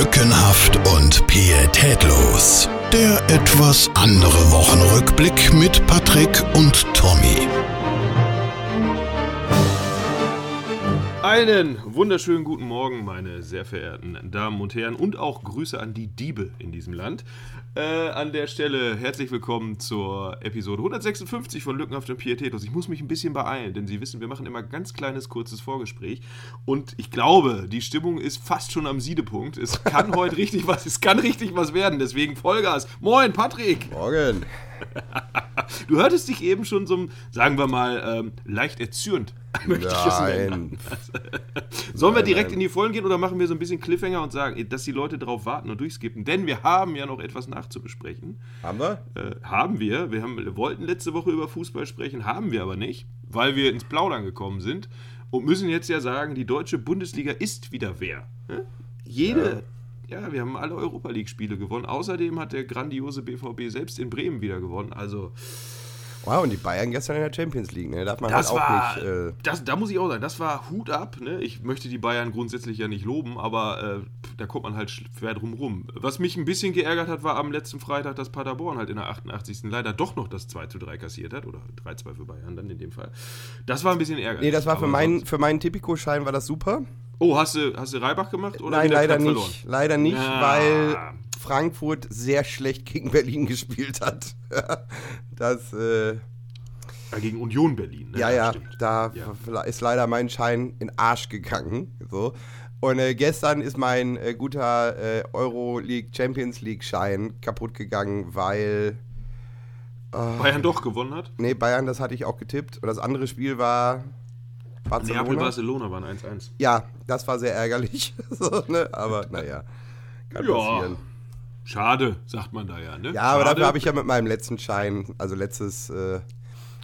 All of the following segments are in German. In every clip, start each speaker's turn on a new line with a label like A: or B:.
A: Lückenhaft und pietätlos. Der etwas andere Wochenrückblick mit Patrick und Tommy.
B: Einen wunderschönen guten Morgen, meine sehr verehrten Damen und Herren, und auch Grüße an die Diebe in diesem Land. Äh, an der Stelle herzlich willkommen zur Episode 156 von Lückenhaft und Pietätlos. Ich muss mich ein bisschen beeilen, denn Sie wissen, wir machen immer ein ganz kleines, kurzes Vorgespräch. Und ich glaube, die Stimmung ist fast schon am Siedepunkt. Es kann heute richtig was, es kann richtig was werden. Deswegen Vollgas. Moin, Patrick!
C: Morgen.
B: Du hörtest dich eben schon so, sagen wir mal, ähm, leicht erzürnt. Möchte ich es nennen. Sollen wir direkt
C: nein.
B: in die Vollen gehen oder machen wir so ein bisschen Cliffhanger und sagen, dass die Leute drauf warten und durchskippen? Denn wir haben ja noch etwas nachzubesprechen.
C: Haben wir?
B: Äh, haben wir. Wir haben, wollten letzte Woche über Fußball sprechen, haben wir aber nicht, weil wir ins Plaudern gekommen sind und müssen jetzt ja sagen, die deutsche Bundesliga ist wieder wer. Ne? Jede. Ja. wir haben alle Europa League-Spiele gewonnen. Außerdem hat der grandiose BVB selbst in Bremen wieder gewonnen. Also,
C: Wow, und die Bayern gestern in der Champions League, ne? Darf man
B: das
C: halt auch
B: war,
C: nicht. Äh,
B: das, da muss ich auch sagen, das war Hut ab. Ne? Ich möchte die Bayern grundsätzlich ja nicht loben, aber äh, da kommt man halt schwer drum rum. Was mich ein bisschen geärgert hat, war am letzten Freitag, dass Paderborn halt in der 88. leider doch noch das 2 zu 3 kassiert hat. Oder 3-2 für Bayern dann in dem Fall. Das war ein bisschen ärgerlich.
C: nee, das war für
B: sonst-
C: für meinen Tipico-Schein war das super.
B: Oh, hast du, hast du Reibach gemacht? Oder
C: Nein, leider nicht. Leider nicht,
B: Ja.
C: weil Frankfurt sehr schlecht gegen Berlin gespielt hat. das, äh,
B: Ja, gegen Union Berlin. Ne?
C: ja, ja,
B: stimmt.
C: da
B: Ja.
C: ist leider mein Schein in Arsch gegangen. So. Und äh, gestern ist mein äh, guter äh, Euroleague Champions League Schein kaputt gegangen, weil
B: Bayern doch gewonnen hat.
C: Nee, Bayern, das hatte ich auch getippt. Und das andere Spiel war Barcelona.
B: Neapel, Barcelona waren 1-1.
C: Ja, das war sehr ärgerlich. so, ne? Aber naja, kann
B: Ja.
C: passieren.
B: Schade, sagt man da ja. Ne?
C: Ja, aber
B: Schade.
C: dafür habe ich ja mit meinem letzten Schein, also letztes äh,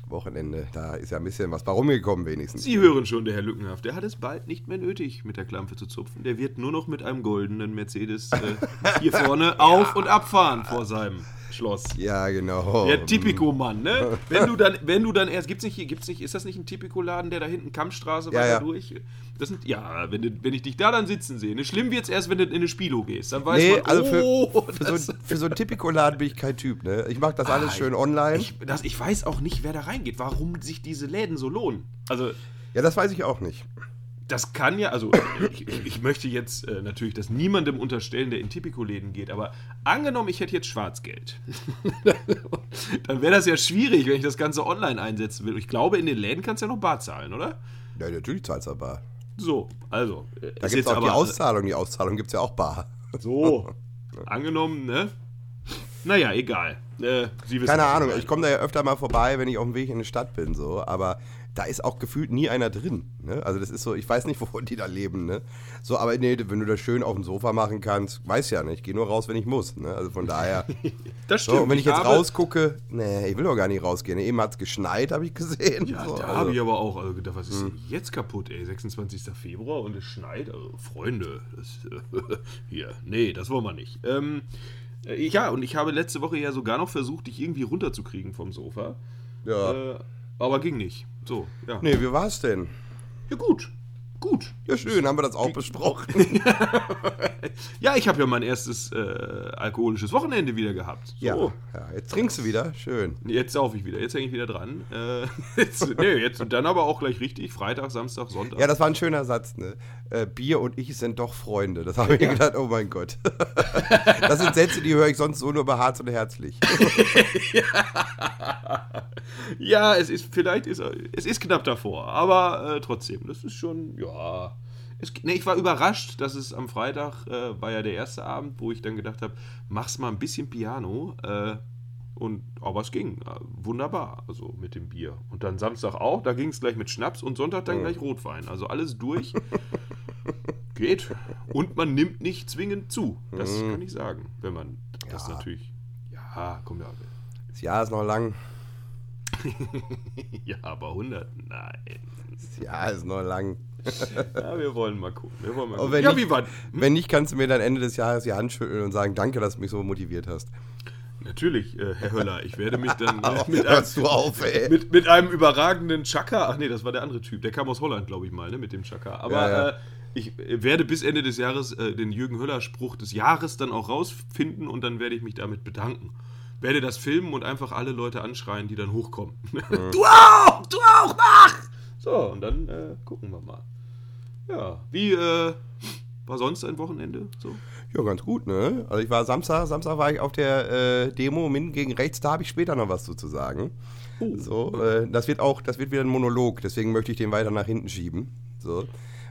C: Wochenende, da ist ja ein bisschen was bei rumgekommen wenigstens.
B: Sie hören schon, der Herr Lückenhaft, der hat es bald nicht mehr nötig, mit der Klampe zu zupfen. Der wird nur noch mit einem goldenen Mercedes äh, hier vorne auf- und abfahren vor seinem Schloss.
C: Ja, genau.
B: Der Tipico-Mann, ne? Wenn du dann, wenn du dann erst, gibt's nicht hier, gibt's nicht, ist das nicht ein Tipico-Laden, der da hinten Kampfstraße
C: Ja,
B: weiter
C: ja.
B: durch? Das sind, ja, wenn, du, wenn ich dich da dann sitzen sehe. Ne? Schlimm wird's erst, wenn du in eine Spilo gehst. Dann weiß
C: Nee,
B: man,
C: also für,
B: oh,
C: für,
B: das,
C: so, für so einen Tipico-Laden bin ich kein Typ, ne? Ich mache das alles
B: Ah,
C: schön online.
B: ich, das, ich weiß auch nicht, wer da reingeht, warum sich diese Läden so lohnen. Also,
C: ja, das weiß ich auch nicht.
B: Das kann ja, also ich, ich, ich möchte jetzt äh, natürlich das niemandem unterstellen, der in Tipico-Läden geht, aber angenommen, ich hätte jetzt Schwarzgeld, dann wäre das ja schwierig, wenn ich das Ganze online einsetzen will. Ich glaube, in den Läden kannst du ja noch bar zahlen, oder?
C: Ja, natürlich zahlst du bar.
B: So, also. äh,
C: Da gibt es auch die
B: aber-
C: Auszahlung. Die Auszahlung gibt es ja auch bar.
B: So, angenommen, ne? Naja, egal. Äh, Sie wissen,
C: Keine Ahnung, ich komme da ja öfter mal vorbei, wenn ich auf dem Weg in die Stadt bin, so, aber da ist auch gefühlt nie einer drin. Ne? Also das ist so, ich weiß nicht, wovon die da leben, ne? So, aber nee, wenn du das schön auf dem Sofa machen kannst, weiß ja nicht, ich gehe nur raus, wenn ich muss. Ne? Also von daher.
B: Das stimmt.
C: So, und wenn ich jetzt
B: habe-
C: rausgucke, nee, ich will doch gar nicht rausgehen. Eben hat es geschneit, habe ich gesehen.
B: Ja,
C: so,
B: da
C: also,
B: habe ich aber auch also gedacht, was ist denn jetzt kaputt, ey? 26. Februar und es schneit. Also, Freunde, das, hier, nee, das wollen wir nicht. Ähm, äh, ja, und ich habe letzte Woche ja sogar noch versucht, dich irgendwie runterzukriegen vom Sofa.
C: ja.
B: Äh, aber ging nicht. So, ja.
C: Nee, wie war's denn?
B: Ja, gut. Gut.
C: Ja, schön, haben wir das auch besprochen.
B: Ja, ich habe ja mein erstes äh, alkoholisches Wochenende wieder gehabt. So.
C: Ja, ja, jetzt trinkst du wieder, schön.
B: Jetzt sauf ich wieder, jetzt hänge ich wieder dran. Äh, jetzt, nee, jetzt dann aber auch gleich richtig. Freitag, Samstag, Sonntag.
C: Ja, das war ein schöner Satz, ne? Äh, Bier und ich sind doch Freunde. Das habe ich mir gedacht, oh mein Gott. das sind Sätze, die höre ich sonst so nur bei Harz und Herzlich.
B: Ja, es ist vielleicht ist es ist knapp davor, aber äh, trotzdem, das ist schon ja. Es, nee, ich war überrascht, dass es am Freitag äh, war ja der erste Abend, wo ich dann gedacht habe, mach's mal ein bisschen Piano äh, und aber es ging wunderbar, also mit dem Bier und dann Samstag auch, da ging es gleich mit Schnaps und Sonntag dann gleich Rotwein, also alles durch. Geht und man nimmt nicht zwingend zu, das kann ich sagen, wenn man das
C: Ja.
B: natürlich ja, komm ja.
C: Das Jahr ist noch lang.
B: Ja, aber 100? Nein.
C: Jahr ist noch lang.
B: Ja, wir wollen mal gucken. Wir wollen mal
C: Und
B: gucken.
C: wenn
B: Ja,
C: nicht-
B: wie war
C: Wenn nicht, kannst du mir dann Ende des Jahres die Hand schütteln und sagen, danke, dass du mich so motiviert hast.
B: Natürlich, äh, Herr Höller, ich werde mich dann äh, mit, einem,
C: auf,
B: mit, mit einem überragenden Chaka, ach nee, das war der andere Typ, der kam aus Holland, glaube ich mal, ne, mit dem Chaka. Aber
C: Ja, ja.
B: Äh, ich werde bis Ende des Jahres äh, den Jürgen Höller-Spruch des Jahres dann auch rausfinden und dann werde ich mich damit bedanken. Werde das filmen und einfach alle Leute anschreien, die dann hochkommen. du auch! Du auch! Mach! So, und dann äh, gucken wir mal. Ja, wie äh, war sonst ein Wochenende? So?
C: Ja, ganz gut, ne? Also ich war Samstag, Samstag war ich auf der äh, Demo Minden gegen rechts, da habe ich später noch was zu, zu sagen.
B: Oh.
C: So, äh, das wird auch, das wird wieder ein Monolog, deswegen möchte ich den weiter nach hinten schieben. So,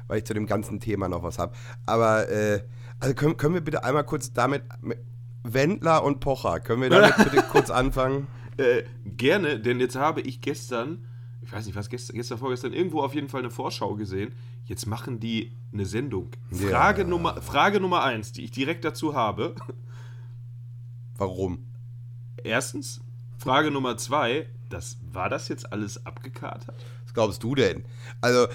C: weil ich zu dem ganzen Thema noch was habe. Aber äh, also können, können wir bitte einmal kurz damit mit Wendler und Pocher, können wir damit bitte kurz anfangen?
B: Äh, gerne, denn jetzt habe ich gestern, ich weiß nicht was, gestern, gestern, vorgestern, irgendwo auf jeden Fall eine Vorschau gesehen. Jetzt machen die eine Sendung.
C: Ja.
B: Frage, Nummer, Frage Nummer eins, die ich direkt dazu habe.
C: Warum?
B: Erstens, Frage Nummer zwei, das, war das jetzt alles abgekatert?
C: Was glaubst du denn? Also,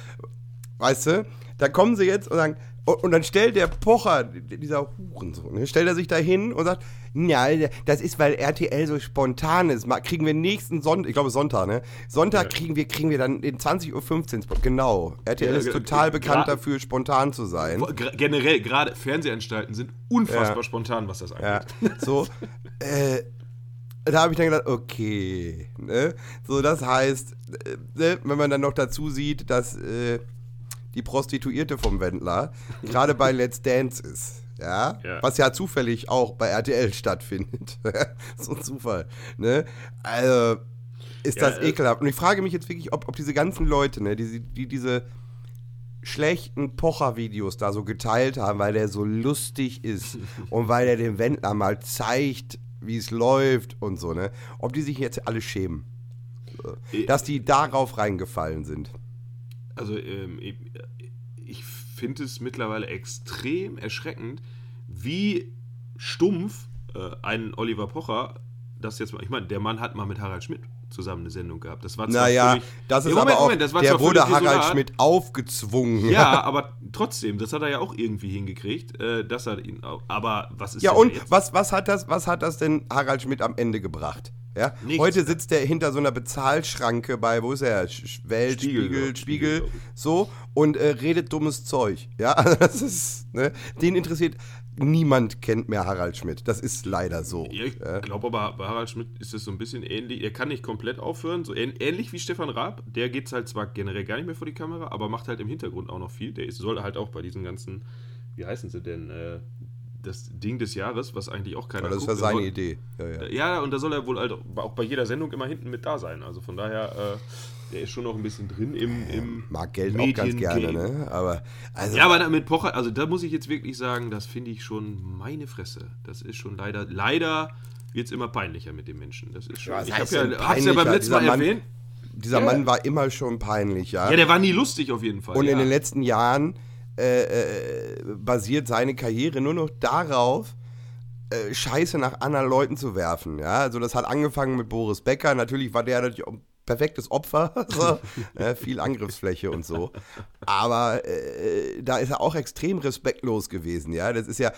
C: weißt du, da kommen sie jetzt und sagen, und, dann stellt der Pocher, dieser Hurensohn, ne, stellt er sich da hin und sagt, ja, das ist, weil RTL so spontan ist. Mal kriegen wir nächsten Sonntag, ich glaube Sonntag, ne? Sonntag
B: Ja.
C: kriegen wir, kriegen wir dann den 20.15 Uhr Spot. Genau. RTL
B: Ja,
C: ist total bekannt dafür, spontan zu sein.
B: Generell, gerade Fernsehanstalten sind unfassbar
C: Ja.
B: spontan, was das
C: Ja,
B: angeht.
C: so. äh, da habe ich dann gedacht, okay. Ne? So, das heißt, äh, ne, wenn man dann noch dazu sieht, dass äh, die Prostituierte vom Wendler gerade bei Let's Dance ist. Ja?
B: Ja.
C: Was ja zufällig auch bei RTL stattfindet. so ein Zufall. Ne? Also ist
B: Ja,
C: das
B: äh,
C: ekelhaft. Und ich frage mich jetzt wirklich, ob, ob diese ganzen Leute, ne, die, die diese schlechten Pocher-Videos da so geteilt haben, weil der so lustig ist und weil er dem Wendler mal zeigt, wie es läuft und so, ne? Ob die sich jetzt alle schämen.
B: Äh,
C: Dass die darauf reingefallen sind.
B: Also, ähm, ich, ich finde es mittlerweile extrem erschreckend, wie stumpf äh, ein Oliver Pocher das jetzt mal. Ich meine, der Mann hat mal mit Harald Schmidt zusammen eine Sendung gehabt. Das war zwar
C: Naja,
B: völlig-
C: das ist
B: Ja, Moment,
C: aber auch,
B: Moment, das war
C: der wurde Harald. Schmidt aufgezwungen.
B: Ja, aber trotzdem, das hat er ja auch irgendwie hingekriegt, äh, dass er ihn. auch- Aber was ist
C: Ja, und
B: jetzt?
C: was, was, hat das, was hat das denn Harald Schmidt am Ende gebracht? Ja?
B: Nichts.
C: Heute sitzt er hinter so einer Bezahlschranke bei, wo ist er? Welt,
B: Spiegel,
C: Spiegel. Spiegel,
B: Spiegel,
C: so und äh, redet dummes Zeug. Ja, also das ist, ne? Den interessiert, niemand kennt mehr Harald Schmidt. Das ist leider so.
B: Ich
C: Ja.
B: glaube aber, bei Harald Schmidt ist es so ein bisschen ähnlich. Er kann nicht komplett aufhören, so ähn ähnlich wie Stefan Raab. Der geht halt zwar generell gar nicht mehr vor die Kamera, aber macht halt im Hintergrund auch noch viel. Der ist, soll halt auch bei diesen ganzen, wie heißen sie denn, äh, das Ding des Jahres, was eigentlich auch keiner
C: Aber das
B: guckt. Der
C: seine
B: soll-
C: Idee. Ja, ja.
B: Ja, und da soll er wohl halt auch bei jeder Sendung immer hinten mit da sein. Also von daher, äh, der ist schon noch ein bisschen drin im, im
C: Mag Geld auch ganz gerne, ne? Aber, also,
B: Ja, aber mit Pocher, also da muss ich jetzt wirklich sagen, das finde ich schon meine Fresse. Das ist schon leider, leider wird es immer peinlicher mit dem Menschen. Das ist schon.
C: Ja, was
B: ich habe ja, hab's ja beim letzten Mal
C: Dieser Mann-
B: erwähnt.
C: dieser
B: Ja.
C: Mann war immer schon peinlich, ja.
B: Ja, der war nie lustig auf jeden Fall.
C: Und in den letzten Jahren äh, äh, basiert seine Karriere nur noch darauf, äh, Scheiße nach anderen Leuten zu werfen. Ja, also das hat angefangen mit Boris Becker. Natürlich war der natürlich ein perfektes Opfer, so. äh, viel Angriffsfläche und so. Aber äh, da ist er auch extrem respektlos gewesen. Ja, das ist ja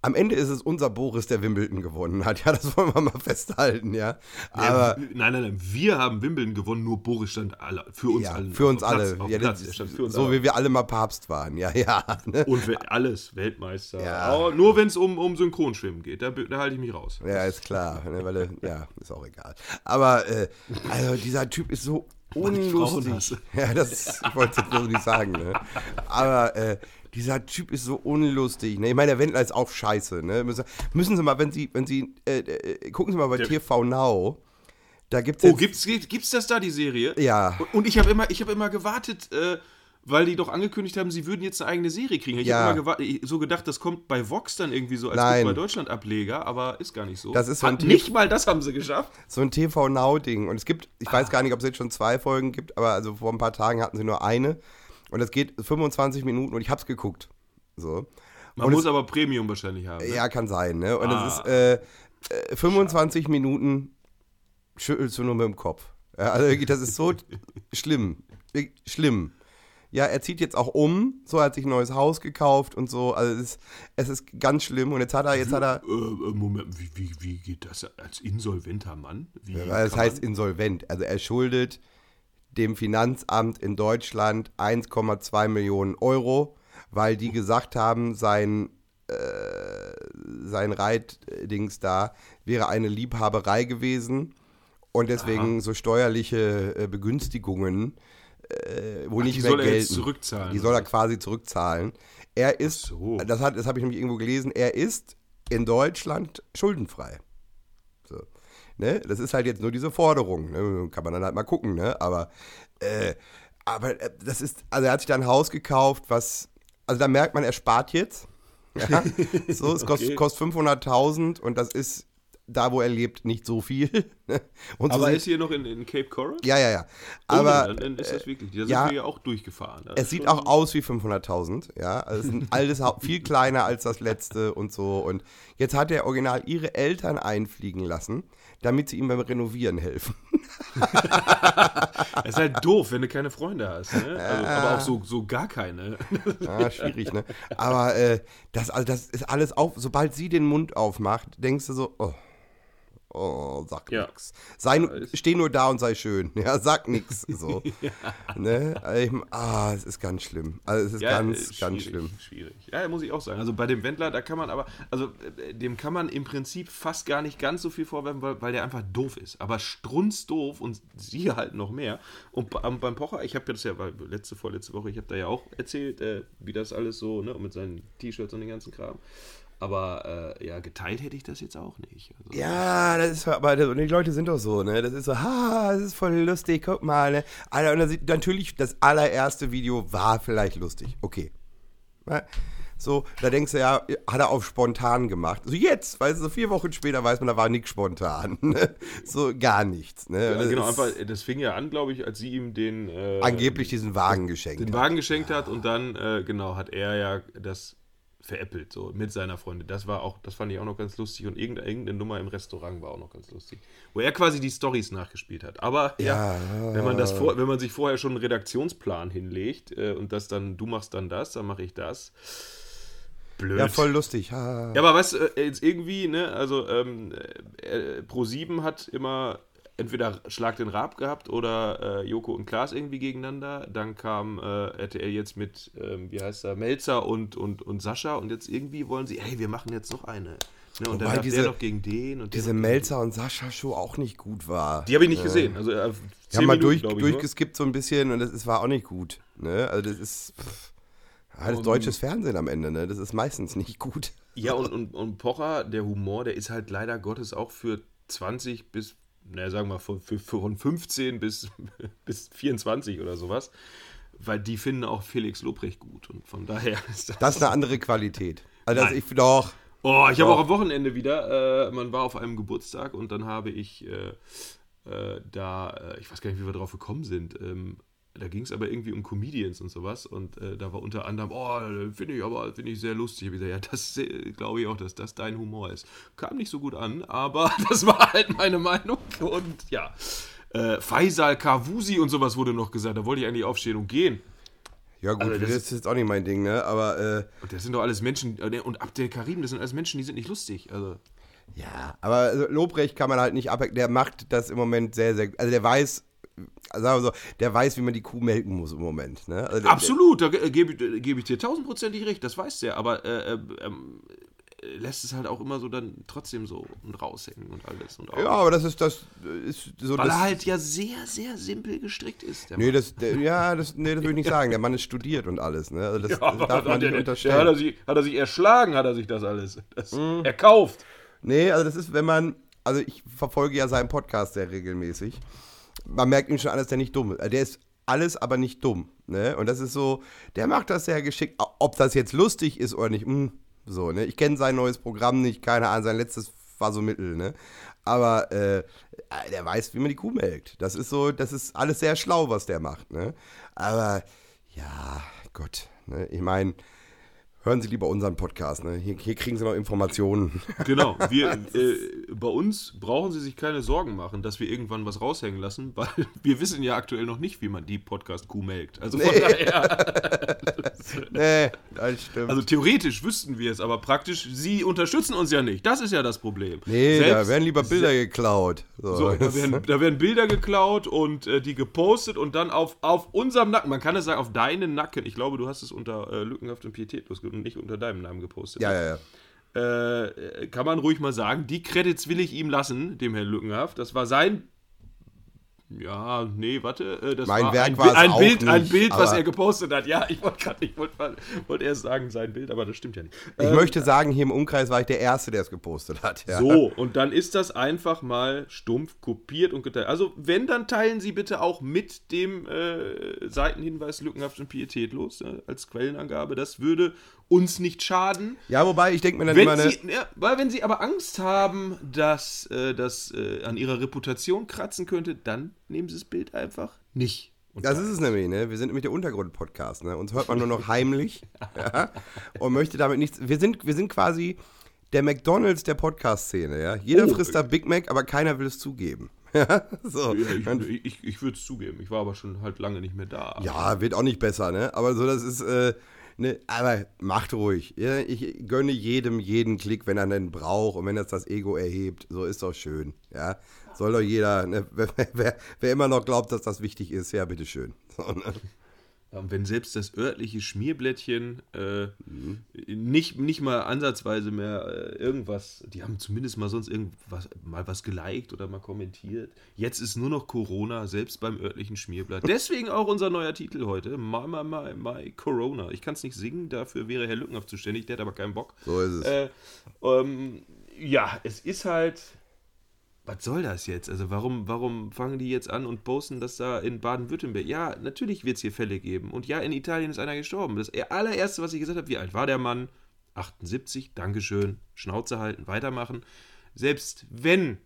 C: am Ende ist es unser Boris, der Wimbledon gewonnen hat. Ja, das wollen wir mal festhalten. Ja,
B: Ja,
C: aber
B: nein, nein, nein, wir haben Wimbledon gewonnen, nur Boris stand alle, für uns
C: ja,
B: alle.
C: für uns
B: Platz,
C: alle.
B: Auf
C: Ja,
B: Platz, für uns
C: so
B: alle.
C: wie wir alle mal Papst waren. Ja, ja. Ne?
B: Und alles, Weltmeister.
C: Ja.
B: Aber nur wenn es um, um Synchronschwimmen geht, da, da halte ich mich raus.
C: Ja, ist klar, ne, weil er, ja, ist auch egal. Aber äh, also dieser Typ ist so
B: ich
C: unlustig. Ja, das ich wollte jetzt so nicht sagen, ne? Aber äh, dieser Typ ist so unlustig. Ne? Ich meine, der Wendler ist auch scheiße. Ne? Müssen, Sie mal, wenn Sie, wenn Sie, äh, äh, gucken Sie mal bei
B: Der-
C: TV Now. Da gibt's
B: Oh, gibt's, gibt's das da, die Serie?
C: Ja.
B: Und, und ich habe immer, ich hab immer gewartet, äh, weil die doch angekündigt haben, sie würden jetzt eine eigene Serie kriegen. Ich
C: Ja.
B: habe immer so gedacht, das kommt bei Vox dann irgendwie so als
C: Nein.
B: bei Deutschland Ableger, aber ist gar nicht so.
C: Das ist so
B: Hat nicht mal das haben sie geschafft.
C: so ein TV Now-Ding. Und es gibt, ich weiß gar nicht, ob es jetzt schon zwei Folgen gibt, aber also vor ein paar Tagen hatten sie nur eine. Und das geht 25 Minuten und ich hab's geguckt. So.
B: Man
C: Und
B: muss aber Premium wahrscheinlich haben. Ne?
C: Ja, kann sein, ne? Und
B: Ah.
C: es ist äh, äh, 25 Minuten schüttelst du nur mit dem Kopf. Ja, also wirklich, das ist so schlimm. Schlimm. Ja, er zieht jetzt auch um, so er hat sich ein neues Haus gekauft und so. Also es ist, es ist ganz schlimm. Und jetzt hat er, jetzt hat er,
B: Äh, äh, Moment, wie, wie, wie geht das als insolventer Mann? Wie
C: es
B: kann
C: heißt
B: man-
C: insolvent. Also er schuldet dem Finanzamt in Deutschland 1,2 Millionen Euro. weil die gesagt haben, sein, äh, sein Reitdings da wäre eine Liebhaberei gewesen und deswegen
B: Aha.
C: so steuerliche äh, Begünstigungen äh, wohl
B: Ach,
C: nicht
B: die
C: mehr
B: soll er
C: gelten.
B: jetzt zurückzahlen,
C: Die soll er quasi zurückzahlen. Er ist,
B: so.
C: das, hat- das habe ich nämlich irgendwo gelesen, er ist in Deutschland schuldenfrei. So. Ne? Das ist halt jetzt nur diese Forderung. Ne? Kann man dann halt mal gucken, ne? Aber, äh, aber äh, das ist, also er hat sich da ein Haus gekauft, was, also da merkt man, er spart jetzt. Ja? So, es kostet,
B: Okay.
C: kostet 500.000 und das ist da, wo er lebt, nicht so viel. ne? Und so
B: Aber
C: sieht-
B: ist hier noch in, in Cape Coral?
C: ja, ja, ja.
B: Oh,
C: Aber
B: dann, dann ist das wirklich. Da sind
C: ja.
B: wir ja auch durchgefahren. Das
C: es
B: ist
C: sieht auch aus wie 500.000, ja. Also es ist ein altes Haus, viel kleiner als das letzte und so. Und jetzt hat er original ihre Eltern einfliegen lassen, damit sie ihm beim Renovieren helfen.
B: Es ist halt doof, wenn du keine Freunde hast. Ne? Also, aber auch so, so gar keine.
C: Ah, schwierig, ne? Aber äh, das, also das ist alles auf. Sobald sie den Mund aufmacht, denkst du so, oh. Oh, sag
B: Ja.
C: nix. Sei,
B: Ja, ist-
C: steh nur da und sei schön. Ja, sag nix. So. ne? Also ich, ah, es ist ganz schlimm. Also es ist ganz,
B: äh,
C: ganz schlimm.
B: Schwierig. Ja, muss ich auch sagen. Also bei dem Wendler, da kann man aber, also äh, dem kann man im Prinzip fast gar nicht ganz so viel vorwerfen, weil, weil der einfach doof ist. Aber strunzdoof und sie halt noch mehr. Und beim Pocher, ich habe das ja letzte, vorletzte Woche, ich habe da ja auch erzählt, äh, wie das alles so, ne, mit seinen T-Shirts und den ganzen Kram. Aber äh, ja, geteilt hätte ich das jetzt auch nicht. Also,
C: Ja, das ist aber das, und die Leute sind doch so, ne? Das ist so, ha, das ist voll lustig, guck mal, ne? Alter, und dann sieht, natürlich, das allererste Video war vielleicht lustig, okay. Ja, So, da denkst du ja, hat er auf spontan gemacht. So jetzt, weißt du, so vier Wochen später weiß man, da war nichts spontan. Ne? So gar nichts. Ne?
B: Ja,
C: Das
B: genau,
C: ist
B: einfach, das fing ja an, glaube ich, als sie ihm den, äh,
C: angeblich diesen Wagen geschenkt.
B: den
C: hat.
B: Wagen geschenkt hat und dann, äh, genau, hat er ja das veräppelt, so mit seiner Freundin. Das war auch, das fand ich auch noch ganz lustig und irgendeine, Nummer im Restaurant war auch noch ganz lustig. Wo er quasi die Stories nachgespielt hat. Aber ja,
C: Ja.
B: wenn man das vor, wenn man sich vorher schon einen Redaktionsplan hinlegt äh, und das dann, du machst dann das, dann mache ich das. Blöd.
C: Ja, voll lustig. Ha.
B: Ja, aber du, äh, jetzt irgendwie, ne, also ähm, äh, Pro7 hat immer entweder Schlag den Raab gehabt oder äh, Joko und Klaas irgendwie gegeneinander. Dann kam äh, RTL jetzt mit, ähm, wie heißt er, Melzer und, und, und Sascha und jetzt irgendwie wollen sie, hey, wir machen jetzt noch eine. Ne, und
C: Wobei
B: dann
C: diese-
B: der noch gegen den und
C: Diese Melzer und Sascha Show auch nicht gut war.
B: Die habe ich nicht gesehen. Also, äh,
C: haben mal durch,
B: nur.
C: durchgeskippt so ein bisschen und das, es war auch nicht gut. Ne? Also das ist pff, ja, das deutsches Fernsehen am Ende, ne? Das ist meistens nicht gut.
B: Ja, und, und, und Pocher, der Humor, der ist halt leider Gottes auch für 20 bis, naja, sagen wir mal, von, von 15 bis, bis 24 oder sowas. Weil die finden auch Felix Lobrecht gut. Und von daher ist das.
C: Das ist eine andere Qualität. Also
B: Nein.
C: ich doch.
B: oh, ich habe auch am Wochenende wieder, äh, man war auf einem Geburtstag und dann habe ich äh, äh, da, äh, ich weiß gar nicht, wie wir drauf gekommen sind, ähm, da ging es aber irgendwie um Comedians und sowas und äh, da war unter anderem, oh, finde ich aber finde ich sehr lustig. Ich gesagt, ja, das glaube ich auch, dass das dein Humor ist. Kam nicht so gut an, aber das war halt meine Meinung und ja. Äh, Faisal Kavusi und sowas wurde noch gesagt, da wollte ich eigentlich aufstehen und gehen.
C: Ja gut,
B: Also
C: das,
B: das
C: ist jetzt auch nicht mein Ding, ne? Aber äh,
B: Und das sind doch alles Menschen, äh, und Abdel Karim, das sind alles Menschen, die sind nicht lustig. Also,
C: ja, aber also, Lobrecht kann man halt nicht ab. Der macht das im Moment sehr, sehr. Also der weiß, sagen wir so, der weiß, wie man die Kuh melken muss im Moment. Ne? Also der,
B: Absolut, da äh, gebe ich, äh, gebe ich dir tausendprozentig recht, das weiß der, aber äh, äh, ähm, äh, lässt es halt auch immer so dann trotzdem so und raushängen und alles. Und auch,
C: Der, ja, aber das ist das ist so.
B: weil
C: das,
B: er halt ja sehr, sehr simpel gestrickt ist. Der
C: Nee,
B: Mann.
C: das, der, ja, das, nee, das würde ich nicht sagen. Der Mann ist studiert und alles. Ne? Also das,
B: Ja,
C: das darf man
B: der,
C: nicht
B: der, der hat, er
C: unterstellen.
B: sich, hat er sich erschlagen, hat er sich das alles das
C: Mhm.
B: erkauft.
C: Nee, also das ist, wenn man, also ich verfolge ja seinen Podcast sehr regelmäßig. Man merkt ihm schon an, dass der nicht dumm ist. Der ist alles, aber nicht dumm. Ne? Und das ist so, der macht das sehr geschickt. Ob das jetzt lustig ist oder nicht, mh, so, ne? Ich kenne sein neues Programm nicht, keine Ahnung, sein letztes war so mittel, ne? Aber äh, der weiß, wie man die Kuh melkt. Das ist so, das ist alles sehr schlau, was der macht, ne? Aber ja, Gott, ne? Ich meine, hören Sie lieber unseren Podcast. Ne? Hier, hier kriegen Sie noch Informationen.
B: Genau, wir, äh, bei uns brauchen Sie sich keine Sorgen machen, dass wir irgendwann was raushängen lassen, weil wir wissen ja aktuell noch nicht, wie man die Podcast-Kuh melkt. Also von daher,
C: nee, das stimmt.
B: also theoretisch wüssten wir es, aber praktisch, Sie unterstützen uns ja nicht. Das ist ja das Problem.
C: nee, da
B: Selbst-
C: werden lieber Bilder geklaut. So.
B: So, da, werden, da werden Bilder geklaut und äh, die gepostet und dann auf, auf unserem Nacken, man kann es sagen, auf deinen Nacken. Ich glaube, du hast es unter äh, Lückenhaft und Pietätlos und nicht unter deinem Namen gepostet.
C: ja, ja, ja.
B: Äh, kann man ruhig mal sagen. Die Credits will ich ihm lassen, dem Herrn Lückenhaft. Das war sein. Ja, nee, warte. äh, Das
C: Mein
B: war
C: Werk
B: ein,
C: war
B: ein
C: auch
B: Bild, ein
C: nicht,
B: Bild, was er gepostet hat. Ja, ich wollte gerade, ich wollte wollt erst sagen, sein Bild, aber das stimmt ja nicht.
C: Ich möchte sagen, hier im Umkreis war ich der Erste, der es gepostet hat. Ja.
B: So, und dann ist das einfach mal stumpf kopiert und geteilt. Also, wenn, dann teilen Sie bitte auch mit dem äh, Seitenhinweis lückenhaft und pietätlos äh, als Quellenangabe. Das würde uns nicht schaden.
C: Ja, wobei ich denke mir dann immer,
B: Wenn
C: ne,
B: Sie, ja, weil wenn Sie aber Angst haben, dass äh, das äh, an Ihrer Reputation kratzen könnte, dann nehmen Sie das Bild einfach nicht.
C: Das ist es nämlich, ne? Wir sind nämlich der Untergrund-Podcast, ne? Uns hört man nur noch heimlich ja? und möchte damit nichts. Wir sind, wir sind quasi der McDonalds der Podcast-Szene, ja? Jeder
B: Oh.
C: frisst da Big Mac, aber keiner will es zugeben. Ja, so.
B: ja, ich ich, ich würde es zugeben. Ich war aber schon halt lange nicht mehr da.
C: Ja, wird auch nicht besser, ne? Aber so, das ist, äh, ne, aber macht ruhig. Ich gönne jedem jeden Klick, wenn er einen braucht und wenn das das Ego erhebt. So ist doch schön, ja? Soll doch jeder, ne? wer, wer, wer immer noch glaubt, dass das wichtig ist, ja, bitteschön. So, ne?
B: Und wenn selbst das örtliche Schmierblättchen äh, nicht, nicht mal ansatzweise mehr äh, irgendwas, die haben zumindest mal sonst irgendwas, mal was geliked oder mal kommentiert. Jetzt ist nur noch Corona, selbst beim örtlichen Schmierblatt. Deswegen auch unser neuer Titel heute, My, My, My, My Corona. Ich kann es nicht singen, dafür wäre Herr Lückenhaft zuständig, der hat aber keinen Bock.
C: So ist es.
B: Äh, ähm, ja, es ist halt. Was soll das jetzt? Also warum, warum fangen die jetzt an und posten das da in Baden-Württemberg? Ja, natürlich wird es hier Fälle geben. Und ja, in Italien ist einer gestorben. Das allererste, was ich gesagt habe, wie alt war der Mann? 78, Dankeschön, Schnauze halten, weitermachen. Selbst wenn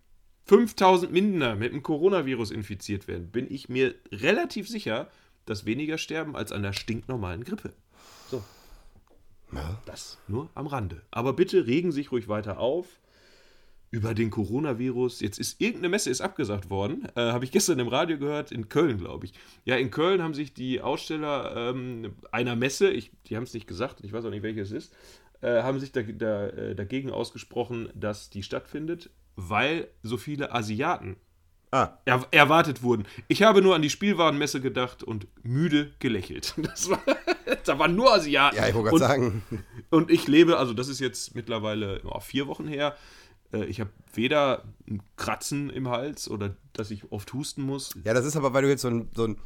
B: 5000 Mindener mit dem Coronavirus infiziert werden, bin ich mir relativ sicher, dass weniger sterben als an der stinknormalen Grippe. So. Das nur am Rande. Aber bitte regen sich ruhig weiter auf über den Coronavirus. Jetzt ist irgendeine Messe ist abgesagt worden. Äh, Habe ich gestern im Radio gehört, in Köln, glaube ich. Ja, in Köln haben sich die Aussteller ähm, einer Messe, ich, die haben es nicht gesagt, ich weiß auch nicht, welche es ist, äh, haben sich da, da, äh, dagegen ausgesprochen, dass die stattfindet, weil so viele Asiaten
C: Ah,
B: er, erwartet wurden. Ich habe nur an die Spielwarenmesse gedacht und müde gelächelt. Das war, da waren nur Asiaten.
C: ja, ich wollte gerade sagen.
B: und ich lebe, also das ist jetzt mittlerweile oh, vier Wochen her. Äh, Ich habe weder ein Kratzen im Hals oder dass ich oft husten muss.
C: Ja, das ist aber, weil du jetzt so ein, so ein,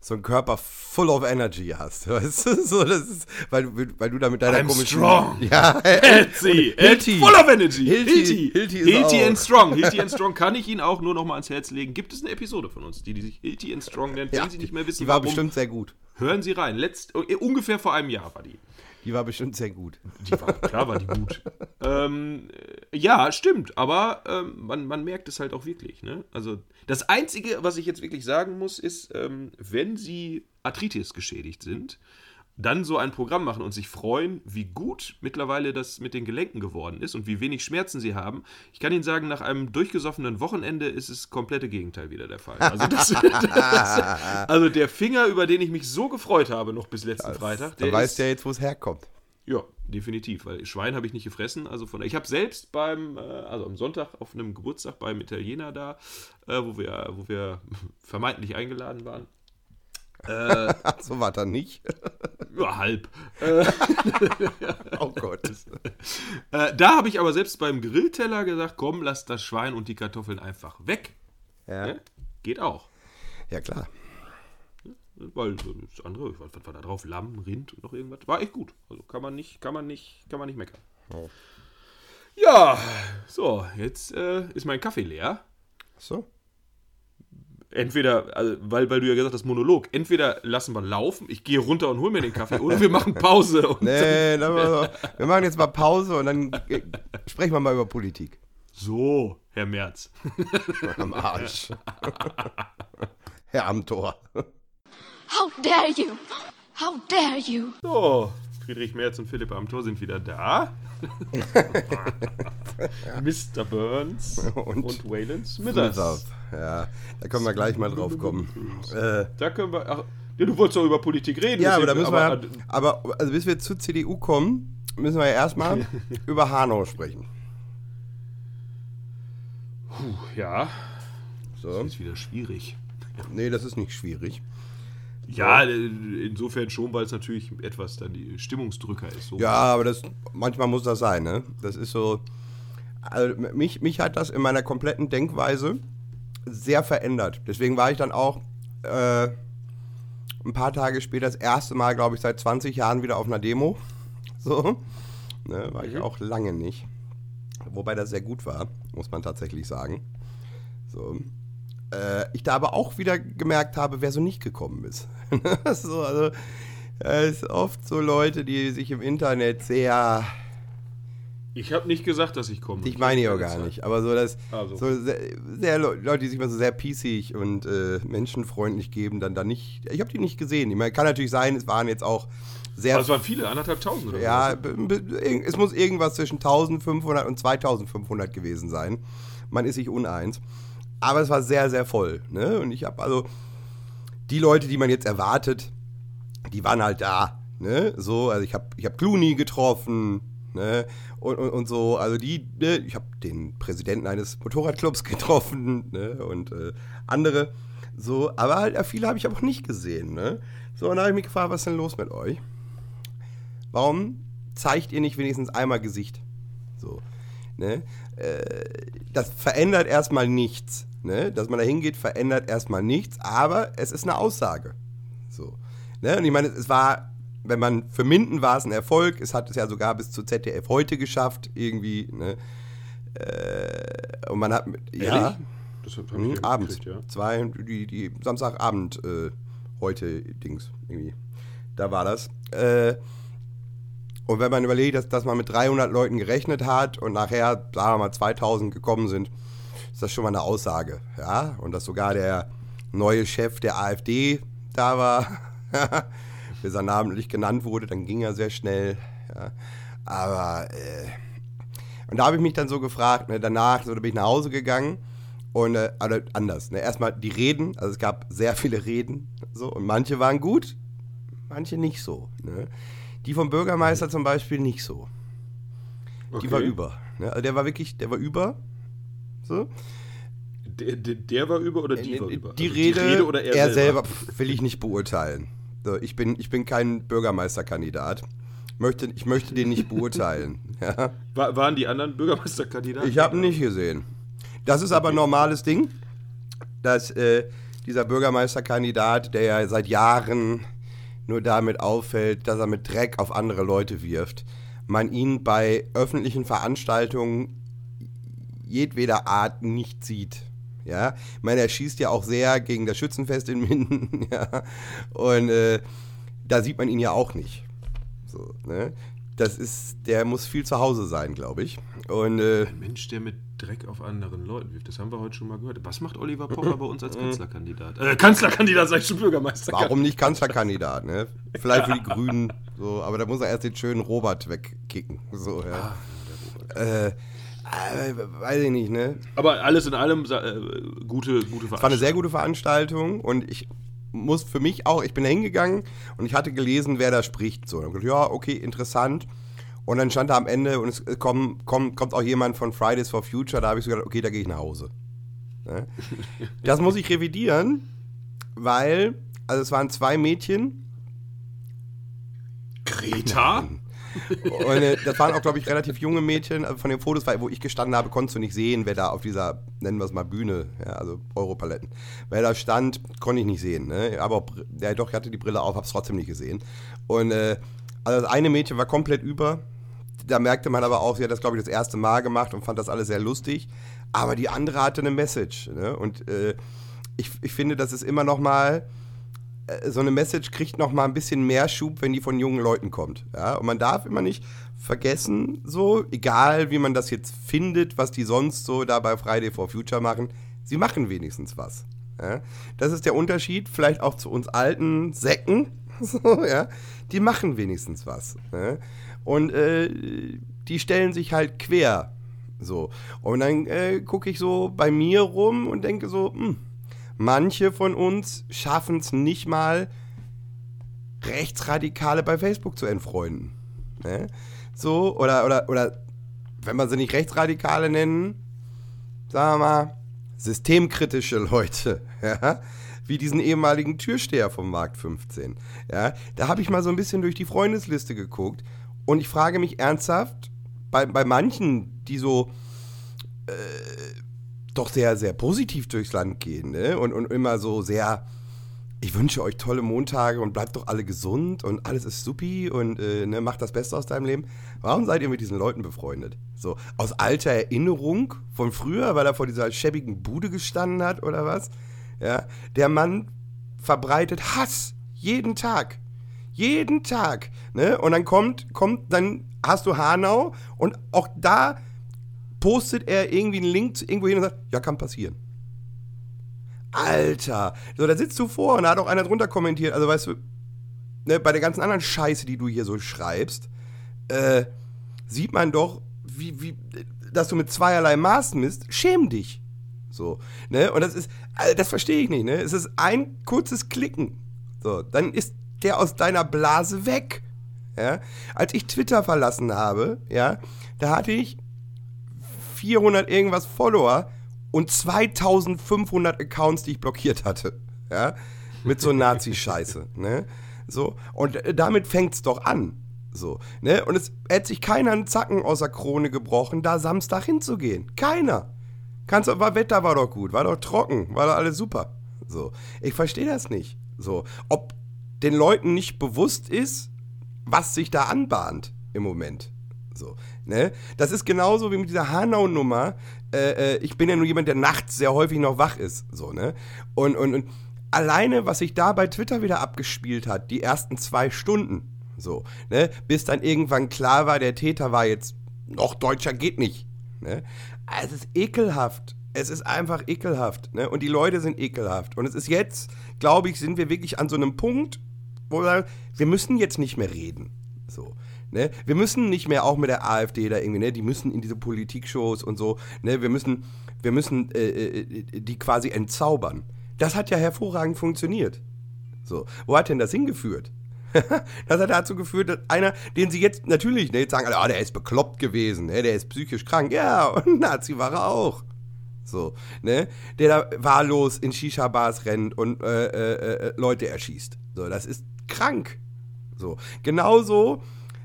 C: so ein Körper full of energy hast. Weißt du? So, das ist, weil, du- weil du da mit deiner
B: I'm
C: komischen.
B: strong.
C: Ja,
B: Healthy,
C: Hilti.
B: full of energy.
C: Hilti.
B: Hilti,
C: Hilti
B: and strong. Hilti and strong kann ich Ihnen auch nur noch mal ans Herz legen. Gibt es eine Episode von uns, die, die sich Hilti and strong nennt?
C: ja
B: Wenn Sie nicht mehr wissen,
C: die war
B: warum,
C: bestimmt sehr gut.
B: hören Sie rein. Letzt, äh, ungefähr vor einem Jahr war die.
C: Die war bestimmt sehr gut.
B: Die war, klar war die gut. ähm, äh, ja, stimmt, aber ähm, man, man merkt es halt auch wirklich. Ne? Also das Einzige, was ich jetzt wirklich sagen muss, ist, ähm, wenn Sie Arthritis geschädigt sind, dann so ein Programm machen und sich freuen, wie gut mittlerweile das mit den Gelenken geworden ist und wie wenig Schmerzen sie haben. Ich kann Ihnen sagen, nach einem durchgesoffenen Wochenende ist es komplette Gegenteil wieder der Fall. Also, das, das, also der Finger, über den ich mich so gefreut habe, noch bis letzten Freitag, der
C: du ja jetzt, wo es herkommt.
B: ja, definitiv, weil Schwein habe ich nicht gefressen. Also von, ich habe selbst beim, äh, also am Sonntag auf einem Geburtstag beim Italiener da, äh, wo wir, wo wir vermeintlich eingeladen waren. Äh,
C: so war das nicht.
B: ja, halb.
C: oh Gott.
B: Äh, da habe ich aber selbst beim Grillteller gesagt, komm, lass das Schwein und die Kartoffeln einfach weg.
C: Ja,
B: Ne? Geht auch.
C: ja klar.
B: Weil das andere, was, was war da drauf? Lamm, Rind und noch irgendwas. War echt gut. Also kann man nicht, kann man nicht, kann man nicht meckern.
C: Oh.
B: Ja, so, jetzt äh, ist mein Kaffee leer.
C: So.
B: Entweder, also, weil, weil du ja gesagt hast, Monolog, entweder lassen wir laufen, ich gehe runter und hol mir den Kaffee, oder wir machen Pause. Und
C: Nee, dann machen wir, wir machen jetzt mal Pause und dann äh, sprechen wir mal über Politik.
B: So, Herr Merz.
C: Am Arsch. Herr Amtor.
D: How dare you! How dare you!
B: So, Friedrich Merz und Philipp Amthor sind wieder da. Mr. Burns
C: Und
B: und, Waylon Smithers.
C: Smithers. Ja, da können wir gleich mal drauf kommen. Äh,
B: Da können wir. Ach, du wolltest doch über Politik reden.
C: ja, aber da müssen wir, aber also bis wir zur CDU kommen, müssen wir ja erstmal über Hanau sprechen.
B: Puh, ja,
C: So.
B: das ist wieder schwierig.
C: Nee, das ist nicht schwierig.
B: Ja, äh, insofern schon, weil es natürlich etwas dann die Stimmungsdrücker ist. So.
C: Ja, aber das manchmal muss das sein, ne? Das ist so. Also mich, mich hat das in meiner kompletten Denkweise sehr verändert. Deswegen war ich dann auch äh, ein paar Tage später das erste Mal, glaube ich, seit 20 Jahren wieder auf einer Demo. So. Ne, war ich auch lange nicht. Wobei das sehr gut war, muss man tatsächlich sagen. So. Äh, ich da aber auch wieder gemerkt habe, wer so nicht gekommen ist. so, also, es ist oft so Leute, die sich im Internet sehr.
B: Ich habe nicht gesagt, dass ich komme.
C: Ich meine
B: Keine
C: gar nicht, aber so das.
B: Also.
C: So sehr, sehr Le- Leute, die sich mal so sehr pießig und äh, menschenfreundlich geben, dann da nicht. Ich habe die nicht gesehen. Ich meine, kann natürlich sein, es waren jetzt auch sehr.
B: Aber es waren viele, anderthalb tausend oder
C: ja, irg- es muss irgendwas zwischen 1500 und 2500 gewesen sein. Man ist sich uneins. Aber es war sehr, sehr voll. Ne? Und ich habe also die Leute, die man jetzt erwartet, die waren halt da. Ne? So, also ich habe ich hab Clooney getroffen. Ne? Und, und, und so, also die, ne? ich habe den Präsidenten eines Motorradclubs getroffen ne? und äh, andere. So, aber halt, viele habe ich aber auch nicht gesehen. Ne? So, und da habe ich mich gefragt, was ist denn los mit euch? Warum zeigt ihr nicht wenigstens einmal Gesicht? So, ne? Äh, das verändert erstmal nichts. Ne? Dass man da hingeht, verändert erstmal nichts, aber es ist eine Aussage. So. Ne? Und ich meine, es war, wenn man für Minden war es ein Erfolg, es hat es ja sogar bis zu ZDF heute geschafft, irgendwie. Ne? Äh, und man hat. mit- Ja,
B: Ehrlich? Das hab, ich
C: abends.
B: mitgekriegt, Ja.
C: Zwei, die, die Samstagabend äh, heute Dings irgendwie. Da war das. Äh, und wenn man überlegt, dass, dass man mit 300 Leuten gerechnet hat und nachher, sagen wir mal, 2000 gekommen sind, ist das schon mal eine Aussage. Ja, und dass sogar der neue Chef der AfD da war, bis er namentlich genannt wurde, dann ging er sehr schnell. Ja. Aber, äh, und da habe ich mich dann so gefragt, ne, danach, so, da bin ich nach Hause gegangen und, äh, also anders, ne, erstmal die Reden, also es gab sehr viele Reden, so, und manche waren gut, manche nicht so, ne. Die vom Bürgermeister zum Beispiel nicht so. Die
B: Okay.
C: war über. Ne? Also der war wirklich, der war über. So.
B: Der, der, der war über oder die war
C: Äh,
B: über?
C: Die,
B: Also
C: Rede,
B: oder
C: er, selber, pf, will ich nicht beurteilen. So, ich, bin, ich bin kein Bürgermeisterkandidat. Möchte, ich möchte den nicht beurteilen. Ja.
B: War, waren die anderen Bürgermeisterkandidaten?
C: Ich habe ihn nicht gesehen. Das ist aber ein normales Ding, dass äh, dieser Bürgermeisterkandidat, der ja seit Jahren nur damit auffällt, dass er mit Dreck auf andere Leute wirft, man ihn bei öffentlichen Veranstaltungen jedweder Art nicht sieht. Ja, ich meine, er schießt ja auch sehr gegen das Schützenfest in Minden, ja, und äh, da sieht man ihn ja auch nicht. So, ne? Das ist, der muss viel zu Hause sein, glaube ich. Und äh,
B: Ein Mensch, der mit Dreck auf anderen Leuten wirft. Das haben wir heute schon mal gehört. Was macht Oliver Pocher bei uns als Kanzlerkandidat? Äh, Kanzlerkandidat, sag ich schon Bürgermeister.
C: warum nicht Kanzlerkandidat? Ne? Vielleicht für die Grünen, so, aber da muss er erst den schönen Robert wegkicken. So, ja. Äh, äh, weiß ich nicht, ne?
B: Aber alles in allem äh, gute, gute
C: Es war eine sehr gute Veranstaltung und ich muss für mich auch, ich bin da hingegangen und ich hatte gelesen, wer da spricht. So, und gedacht, ja, okay, interessant. Und dann stand da am Ende und es kommt, kommt, kommt auch jemand von Fridays for Future, da habe ich so gedacht, okay, da gehe ich nach Hause. Ne? Das muss ich revidieren, weil, also es waren zwei Mädchen
B: Greta?
C: Und äh, das waren auch, glaube ich, relativ junge Mädchen. Also von den Fotos, wo ich gestanden habe, konntest du nicht sehen, wer da auf dieser, nennen wir es mal, Bühne, ja, also Europaletten. Wer da stand, konnte ich nicht sehen. Ne? Aber, ja doch, ich hatte die Brille auf, habe es trotzdem nicht gesehen. Und äh, also das eine Mädchen war komplett über. Da merkte man aber auch, sie hat das, glaube ich, das erste Mal gemacht und fand das alles sehr lustig. Aber die andere hatte eine Message. Ne? Und äh, ich, ich finde, das ist immer noch mal so eine Message kriegt noch mal ein bisschen mehr Schub, wenn die von jungen Leuten kommt. Ja? Und man darf immer nicht vergessen, so, egal wie man das jetzt findet, was die sonst so da bei Friday for Future machen, sie machen wenigstens was. Ja? Das ist der Unterschied, vielleicht auch zu uns alten Säcken, So, ja. Die machen wenigstens was. Ne? Und äh, die stellen sich halt quer. So. Und dann äh, gucke ich so bei mir rum und denke so, hm, manche von uns schaffen es nicht mal, Rechtsradikale bei Facebook zu entfreunden. Ne? So, oder, oder, oder, wenn man sie nicht Rechtsradikale nennen, sagen wir mal, systemkritische Leute, ja, wie diesen ehemaligen Türsteher vom Markt 15. Ja, da habe ich mal so ein bisschen durch die Freundesliste geguckt und ich frage mich ernsthaft, bei, bei manchen, die so äh, doch sehr, sehr positiv durchs Land gehen ne? und, und immer so sehr, ich wünsche euch tolle Montage und bleibt doch alle gesund und alles ist supi und äh, ne, macht das Beste aus deinem Leben. Warum seid ihr mit diesen Leuten befreundet? So, aus alter Erinnerung von früher, weil er vor dieser schäbigen Bude gestanden hat oder was? Ja, der Mann verbreitet Hass jeden Tag. Jeden Tag. Ne? Und dann kommt, kommt, dann hast du Hanau und auch da postet er irgendwie einen Link irgendwo hin und sagt, ja, kann passieren. Alter. So, da sitzt du vor und da hat auch einer drunter kommentiert. Also, weißt du, ne, bei der ganzen anderen Scheiße, die du hier so schreibst, äh, sieht man doch, wie, wie, dass du mit zweierlei Maß misst. Schäm dich. So, ne? Und das ist, also das verstehe ich nicht, ne? Es ist ein kurzes Klicken. So, dann ist der aus deiner Blase weg. Ja? Als ich Twitter verlassen habe, ja, da hatte ich 400 irgendwas Follower und 2500 Accounts, die ich blockiert hatte. Ja? Mit so Nazi-Scheiße. ne? So, und äh, damit fängt es doch an. So, ne? Und es hätte sich keiner einen Zacken aus der Krone gebrochen, da Samstag hinzugehen. Keiner. Kannst, war Wetter war doch gut, war doch trocken, war doch alles super. So, ich verstehe das nicht. So, ob den Leuten nicht bewusst ist, was sich da anbahnt im Moment. So, ne? Das ist genauso wie mit dieser Hanau-Nummer, äh, äh, ich bin ja nur jemand, der nachts sehr häufig noch wach ist. So, ne? Und, und, und alleine, was sich da bei Twitter wieder abgespielt hat, die ersten zwei Stunden, so, ne? Bis dann irgendwann klar war, der Täter war jetzt noch Deutscher geht nicht. Ne? Es ist ekelhaft. Es ist einfach ekelhaft. Ne? Und die Leute sind ekelhaft. Und es ist jetzt, glaube ich, sind wir wirklich an so einem Punkt, wo wir sagen, wir müssen jetzt nicht mehr reden. Ne? Wir müssen nicht mehr auch mit der AfD da irgendwie, ne? die müssen in diese Politikshows und so, ne? wir müssen, wir müssen äh, äh, die quasi entzaubern. Das hat ja hervorragend funktioniert. So, wo hat denn das hingeführt? das hat dazu geführt, dass einer, den sie jetzt natürlich ne, jetzt sagen, oh, der ist bekloppt gewesen, ne, der ist psychisch krank. Ja, und Nazi war er auch. So, ne? Der da wahllos in Shisha-Bars rennt und äh, äh, äh, Leute erschießt. So, das ist krank. So, genauso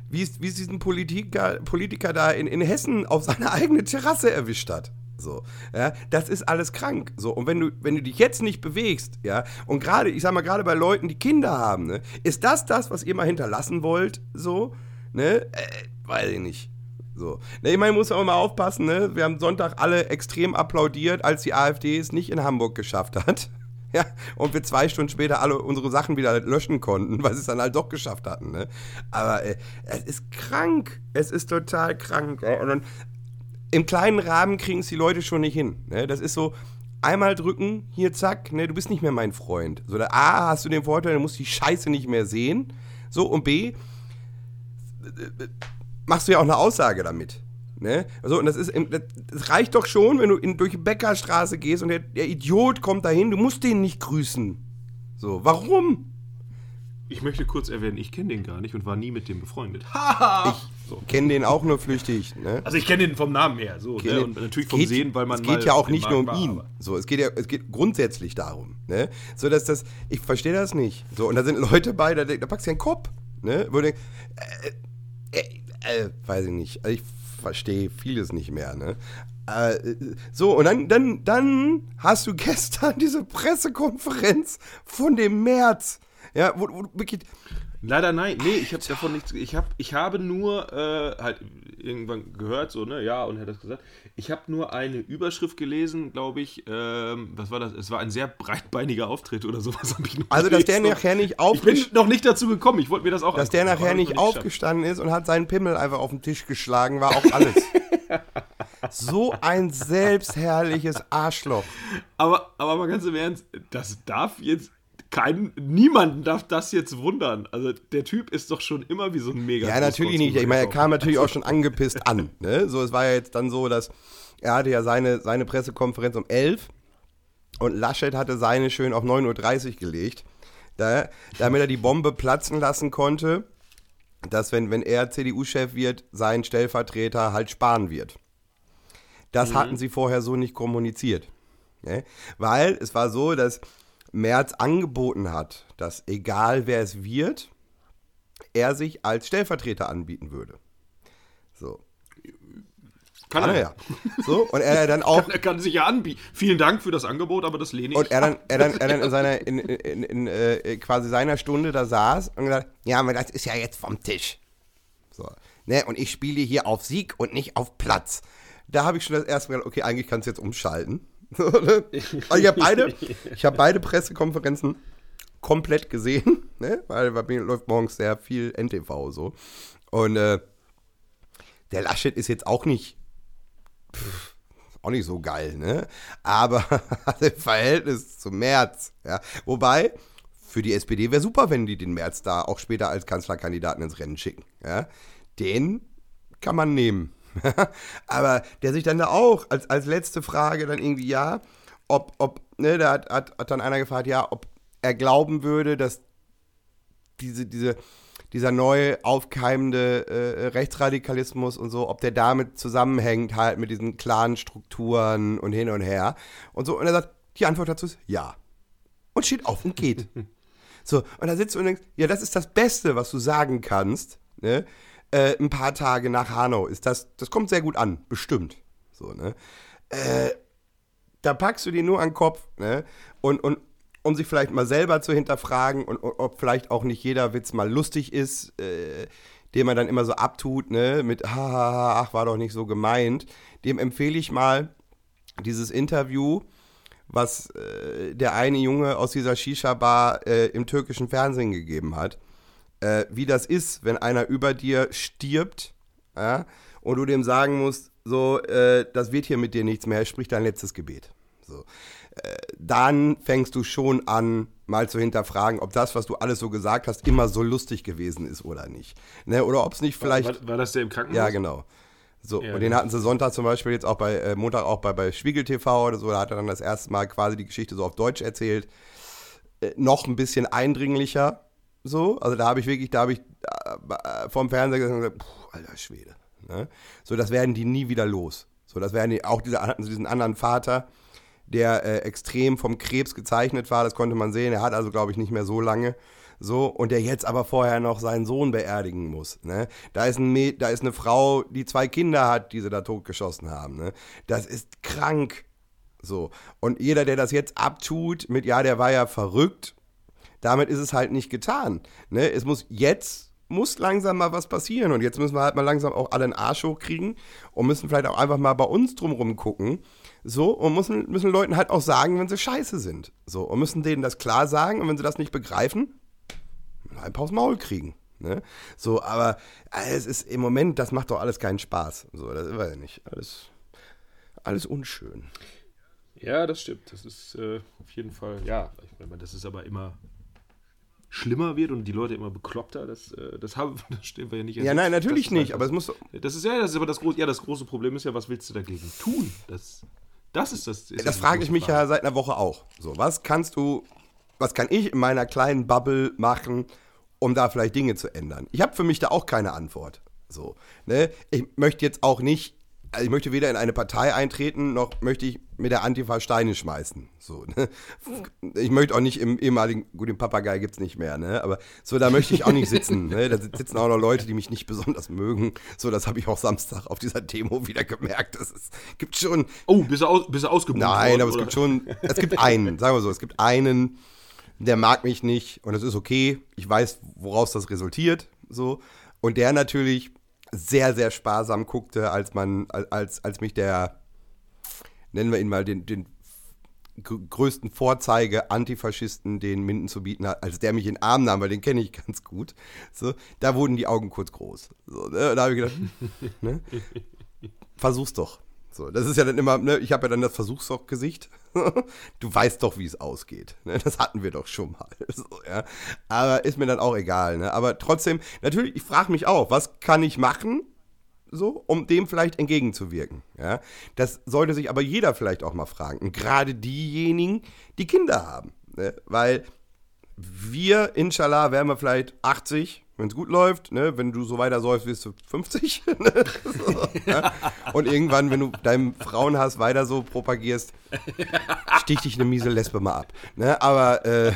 C: wie es, wie es diesen Politiker, Politiker da in, in Hessen auf seine eigene Terrasse erwischt hat. So, ja, das ist alles krank. So, und wenn du, wenn du dich jetzt nicht bewegst, ja, und gerade, ich sag mal, gerade bei Leuten, die Kinder haben, ne, ist das das, was ihr mal hinterlassen wollt, so, ne, äh, weiß ich nicht. So. Ne, ich meine, muss auch mal aufpassen, ne? Wir haben Sonntag alle extrem applaudiert, als die AfD es nicht in Hamburg geschafft hat. Ja, und wir zwei Stunden später alle unsere Sachen wieder löschen konnten, weil sie es dann halt doch geschafft hatten. Ne? Aber äh, es ist krank. Es ist total krank. Und dann, im kleinen Rahmen kriegen es die Leute schon nicht hin. Ne? Das ist so, einmal drücken, hier zack, ne, du bist nicht mehr mein Freund. So, da, A, hast du den Vorteil, du musst die Scheiße nicht mehr sehen. So, und B, machst du ja auch eine Aussage damit. Ne? Also, und das, ist, das reicht doch schon, wenn du in, durch die Bäckerstraße gehst und der, der Idiot kommt dahin, du musst den nicht grüßen. So, warum?
B: Ich möchte kurz erwähnen, ich kenne den gar nicht und war nie mit dem befreundet.
C: ich so. kenne den auch nur flüchtig. Ne?
B: Also ich kenne den vom Namen her, so ne? und natürlich vom
C: geht,
B: Sehen, weil man
C: es geht ja auch nicht nur um ihn. War, so, es geht ja, es geht grundsätzlich darum, ne? So dass das, ich verstehe das nicht. So und da sind Leute bei, da, da packst du einen Kopf, ne? Wo du denkst, äh, äh, äh, weiß ich nicht. Also ich verstehe vieles nicht mehr, ne? Äh, so, und dann, dann, dann hast du gestern diese Pressekonferenz von dem März. Ja, wo, wo wirklich.
B: Leider nein, nee, ich habe davon nichts. Ich, hab, ich habe nur äh, halt irgendwann gehört, so, ne, ja, und er hat das gesagt. Ich habe nur eine Überschrift gelesen, glaube ich. Ähm, was war das? Es war ein sehr breitbeiniger Auftritt oder sowas.
C: Ich noch also, dass der nachher nicht aufgestanden
B: Ich bin noch nicht dazu gekommen, ich wollte mir das auch
C: Dass der nachher nicht aufgestanden ist und hat seinen Pimmel einfach auf den Tisch geschlagen, war auch alles. so ein selbstherrliches Arschloch.
B: Aber, aber mal ganz im Ernst, das darf jetzt kein, niemanden darf das jetzt wundern. Also der Typ ist doch schon immer wie so ein mega.
C: Ja, natürlich nicht. Ich meine, er kam natürlich auch schon angepisst an. Ne? So, es war ja jetzt dann so, dass er hatte ja seine, seine Pressekonferenz um 11 und Laschet hatte seine schön auf 9.30 Uhr gelegt, da, damit er die Bombe platzen lassen konnte, dass wenn, wenn er CDU-Chef wird, sein Stellvertreter halt sparen wird. Das mhm. hatten sie vorher so nicht kommuniziert. Ne? Weil es war so, dass Merz angeboten hat, dass egal wer es wird, er sich als Stellvertreter anbieten würde. So.
B: Kann, kann er ja.
C: So, und er dann auch.
B: Kann, er kann sich ja anbieten. Vielen Dank für das Angebot, aber das lehne ich
C: Und er dann, er dann, er dann in seiner, in, in, in, äh, quasi seiner Stunde da saß und gesagt, ja, aber das ist ja jetzt vom Tisch. So. Ne, und ich spiele hier auf Sieg und nicht auf Platz. Da habe ich schon das erste Mal gedacht, okay, eigentlich kannst du jetzt umschalten. Also ich habe beide, hab beide Pressekonferenzen komplett gesehen, ne? weil bei mir läuft morgens sehr viel NTV so. Und äh, der Laschet ist jetzt auch nicht pff, auch nicht so geil, ne? Aber im Verhältnis zum März, ja. Wobei, für die SPD wäre super, wenn die den März da auch später als Kanzlerkandidaten ins Rennen schicken, ja. Den kann man nehmen. Aber der sich dann da auch als, als letzte Frage dann irgendwie, ja, ob, ob, ne, da hat, hat, hat dann einer gefragt, ja, ob er glauben würde, dass diese, diese, dieser neu aufkeimende äh, Rechtsradikalismus und so, ob der damit zusammenhängt, halt mit diesen klaren Strukturen und hin und her und so. Und er sagt, die Antwort dazu ist ja. Und steht auf und geht. so, und da sitzt du und denkst, ja, das ist das Beste, was du sagen kannst, ne? Äh, ein paar Tage nach Hanau ist das, das kommt sehr gut an, bestimmt. So, ne? Äh, da packst du dir nur an den Kopf, ne? Und, und, um sich vielleicht mal selber zu hinterfragen und, ob vielleicht auch nicht jeder Witz mal lustig ist, äh, den man dann immer so abtut, ne, mit hahaha, ach, war doch nicht so gemeint, dem empfehle ich mal dieses Interview, was äh, der eine Junge aus dieser Shisha-Bar äh, im türkischen Fernsehen gegeben hat. Äh, wie das ist, wenn einer über dir stirbt ja, und du dem sagen musst, so, äh, das wird hier mit dir nichts mehr, sprich dein letztes Gebet. So dann fängst du schon an, mal zu hinterfragen, ob das, was du alles so gesagt hast, immer so lustig gewesen ist oder nicht. Ne? Oder ob es nicht vielleicht.
B: War, war, das der im Krankenhaus?
C: Ja, genau. So, ja, und den hatten sie Sonntag zum Beispiel jetzt auch bei äh, Montag auch bei, bei Spiegel TV oder so, da hat er dann das erste Mal quasi die Geschichte so auf Deutsch erzählt. Äh, noch ein bisschen eindringlicher. So, also da habe ich wirklich, da habe ich äh, vom Fernseher gesagt, puh, alter Schwede. Ne? So, das werden die nie wieder los. So, das werden die, auch diese, diesen anderen Vater, der äh, extrem vom Krebs gezeichnet war. Das konnte man sehen. Er hat also, glaube ich, nicht mehr so lange. So, und der jetzt aber vorher noch seinen Sohn beerdigen muss. Ne? Da, ist ein da ist eine Frau, die zwei Kinder hat, die sie da totgeschossen haben. Ne? Das ist krank. So. Und jeder, der das jetzt abtut mit, ja, der war ja verrückt, damit ist es halt nicht getan. Ne? Es muss jetzt muss langsam mal was passieren. Und jetzt müssen wir halt mal langsam auch alle einen Arsch hochkriegen und müssen vielleicht auch einfach mal bei uns drumrum gucken so, und müssen, müssen Leuten halt auch sagen, wenn sie scheiße sind. So, und müssen denen das klar sagen, und wenn sie das nicht begreifen, ein paar aufs Maul kriegen. Ne? So, aber äh, es ist im Moment, das macht doch alles keinen Spaß. So, das weiß ich nicht. Alles, alles unschön.
B: Ja, das stimmt. Das ist äh, auf jeden Fall, ja, ich meine, das ist aber immer schlimmer wird und die Leute immer bekloppter, das, äh, das, haben, das stehen wir ja nicht.
C: Ja, nein, natürlich nicht, aber es muss.
B: Das ist ja, das ist aber das große, ja, das große Problem ist ja, was willst du dagegen tun? Das, das ist das. Ist
C: das frage ich mich Frage. ja seit einer Woche auch. So, was kannst du, was kann ich in meiner kleinen Bubble machen, um da vielleicht Dinge zu ändern? Ich habe für mich da auch keine Antwort. So, ne? Ich möchte jetzt auch nicht also ich möchte weder in eine Partei eintreten, noch möchte ich mit der Antifa Steine schmeißen. So, ne? Ich möchte auch nicht im ehemaligen, gut, den Papagei gibt es nicht mehr, ne? Aber so, da möchte ich auch nicht sitzen. Ne? Da sitzen auch noch Leute, die mich nicht besonders mögen. So, das habe ich auch Samstag auf dieser Demo wieder gemerkt. Es gibt schon.
B: Oh, bist du, aus, bist du ausgebucht
C: Nein, worden, aber oder? es gibt schon. Es gibt einen, sagen wir so, es gibt einen, der mag mich nicht und das ist okay. Ich weiß, woraus das resultiert. So. Und der natürlich sehr, sehr sparsam guckte, als man, als, als mich der, nennen wir ihn mal, den, den größten Vorzeige Antifaschisten, den Minden zu bieten hat, als der mich in den Arm nahm, weil den kenne ich ganz gut. So, da wurden die Augen kurz groß. So, ne, da habe ich gedacht, ne? versuch's doch. So, das ist ja dann immer, ne, ich habe ja dann das Versuchsgesicht. du weißt doch, wie es ausgeht. Ne? Das hatten wir doch schon mal. So, ja? Aber ist mir dann auch egal. Ne? Aber trotzdem, natürlich, ich frage mich auch, was kann ich machen, so, um dem vielleicht entgegenzuwirken. Ja? Das sollte sich aber jeder vielleicht auch mal fragen. Und gerade diejenigen, die Kinder haben. Ne? Weil wir, inshallah, werden wir vielleicht 80, wenn es gut läuft, ne? wenn du so weiter säufst, wirst du 50. Ne? so, ja? Und irgendwann, wenn du deinem Frauenhass weiter so propagierst, stich dich eine miese Lesbe mal ab. Ne? Aber äh,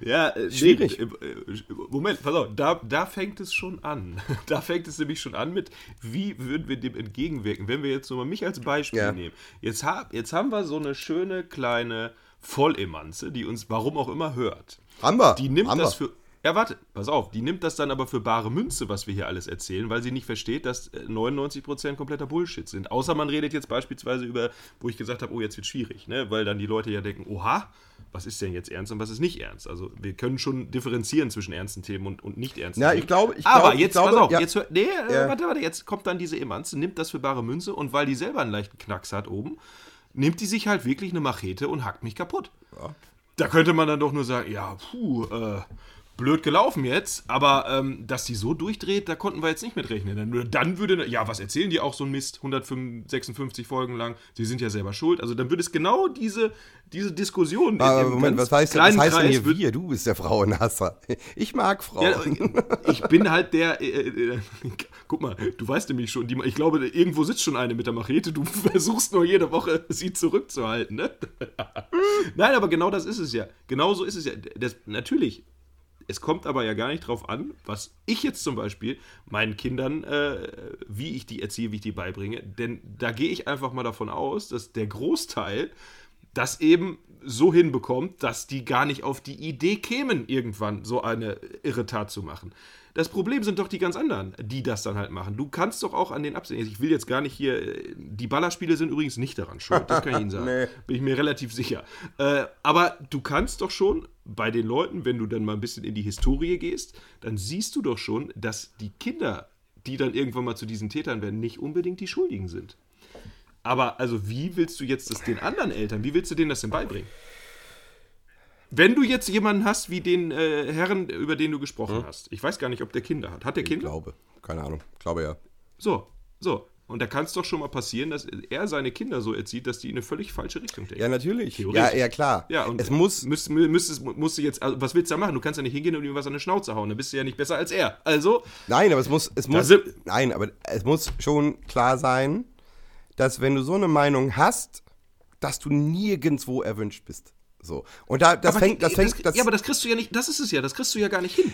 B: ja, äh, schwierig. Nee, äh, Moment, pass auf, da, da fängt es schon an. Da fängt es nämlich schon an mit, wie würden wir dem entgegenwirken, wenn wir jetzt nur mal mich als Beispiel ja. nehmen. Jetzt, hab, jetzt haben wir so eine schöne kleine Vollemanze, die uns warum auch immer hört.
C: Haben wir.
B: Die nimmt
C: haben
B: das für ja, warte, pass auf, die nimmt das dann aber für bare Münze, was wir hier alles erzählen, weil sie nicht versteht, dass 99% äh, kompletter Bullshit sind. Außer man redet jetzt beispielsweise über, wo ich gesagt habe, oh, jetzt wird schwierig, ne? Weil dann die Leute ja denken, oha, was ist denn jetzt ernst und was ist nicht ernst? Also wir können schon differenzieren zwischen ernsten Themen und, und nicht ernsten
C: ja,
B: Themen.
C: Ich glaube, ich
B: aber
C: glaub,
B: jetzt,
C: glaube,
B: pass auf,
C: ja.
B: jetzt hör, nee, äh, ja. warte, warte, jetzt kommt dann diese Emanze, nimmt das für bare Münze und weil die selber einen leichten Knacks hat oben, nimmt die sich halt wirklich eine Machete und hackt mich kaputt. Ja. Da könnte man dann doch nur sagen, ja, puh, äh, blöd gelaufen jetzt, aber ähm, dass die so durchdreht, da konnten wir jetzt nicht mit rechnen. Dann, dann würde, ja, was erzählen die auch so ein Mist, 156 Folgen lang, sie sind ja selber schuld. Also dann würde es genau diese, diese Diskussion.
C: Aber Moment, was heißt, was heißt denn hier wir? Du bist der Frauenhasser. Ich mag Frauen.
B: Ja, ich bin halt der, äh, äh, guck mal, du weißt nämlich schon, die, ich glaube, irgendwo sitzt schon eine mit der Machete, du versuchst nur jede Woche, sie zurückzuhalten, ne? Nein, aber genau das ist es ja. Genau so ist es ja. Das, natürlich, es kommt aber ja gar nicht drauf an, was ich jetzt zum Beispiel meinen Kindern, äh, wie ich die erziehe, wie ich die beibringe. Denn da gehe ich einfach mal davon aus, dass der Großteil das eben so hinbekommt, dass die gar nicht auf die Idee kämen, irgendwann so eine irre Tat zu machen. Das Problem sind doch die ganz anderen, die das dann halt machen. Du kannst doch auch an den Absehen. Ich will jetzt gar nicht hier. Die Ballerspiele sind übrigens nicht daran schuld, das kann ich Ihnen sagen. nee. Bin ich mir relativ sicher. Äh, aber du kannst doch schon bei den Leuten, wenn du dann mal ein bisschen in die Historie gehst, dann siehst du doch schon, dass die Kinder, die dann irgendwann mal zu diesen Tätern werden, nicht unbedingt die Schuldigen sind. Aber also, wie willst du jetzt das den anderen Eltern, wie willst du denen das denn beibringen? Wenn du jetzt jemanden hast wie den äh, Herrn, über den du gesprochen hm? hast. Ich weiß gar nicht, ob der Kinder hat. Hat der Kinder?
C: Ich glaube. Keine Ahnung. Ich glaube ja.
B: So, so. Und da kann es doch schon mal passieren, dass er seine Kinder so erzieht, dass die in eine völlig falsche Richtung denken.
C: Ja, natürlich. Ja, ja, klar.
B: Ja, und es muss. Müsst, müsst, musst du jetzt, also was willst du da machen? Du kannst ja nicht hingehen und ihm was an die Schnauze hauen. Dann bist du ja nicht besser als er. Also.
C: Nein, aber es muss. Es muss nein, aber es muss schon klar sein, dass wenn du so eine Meinung hast, dass du nirgendwo erwünscht bist. So. Und da, das
B: aber
C: fängt, das fängt,
B: das, Ja, aber das kriegst du ja nicht, das ist es ja, das kriegst du ja gar nicht hin.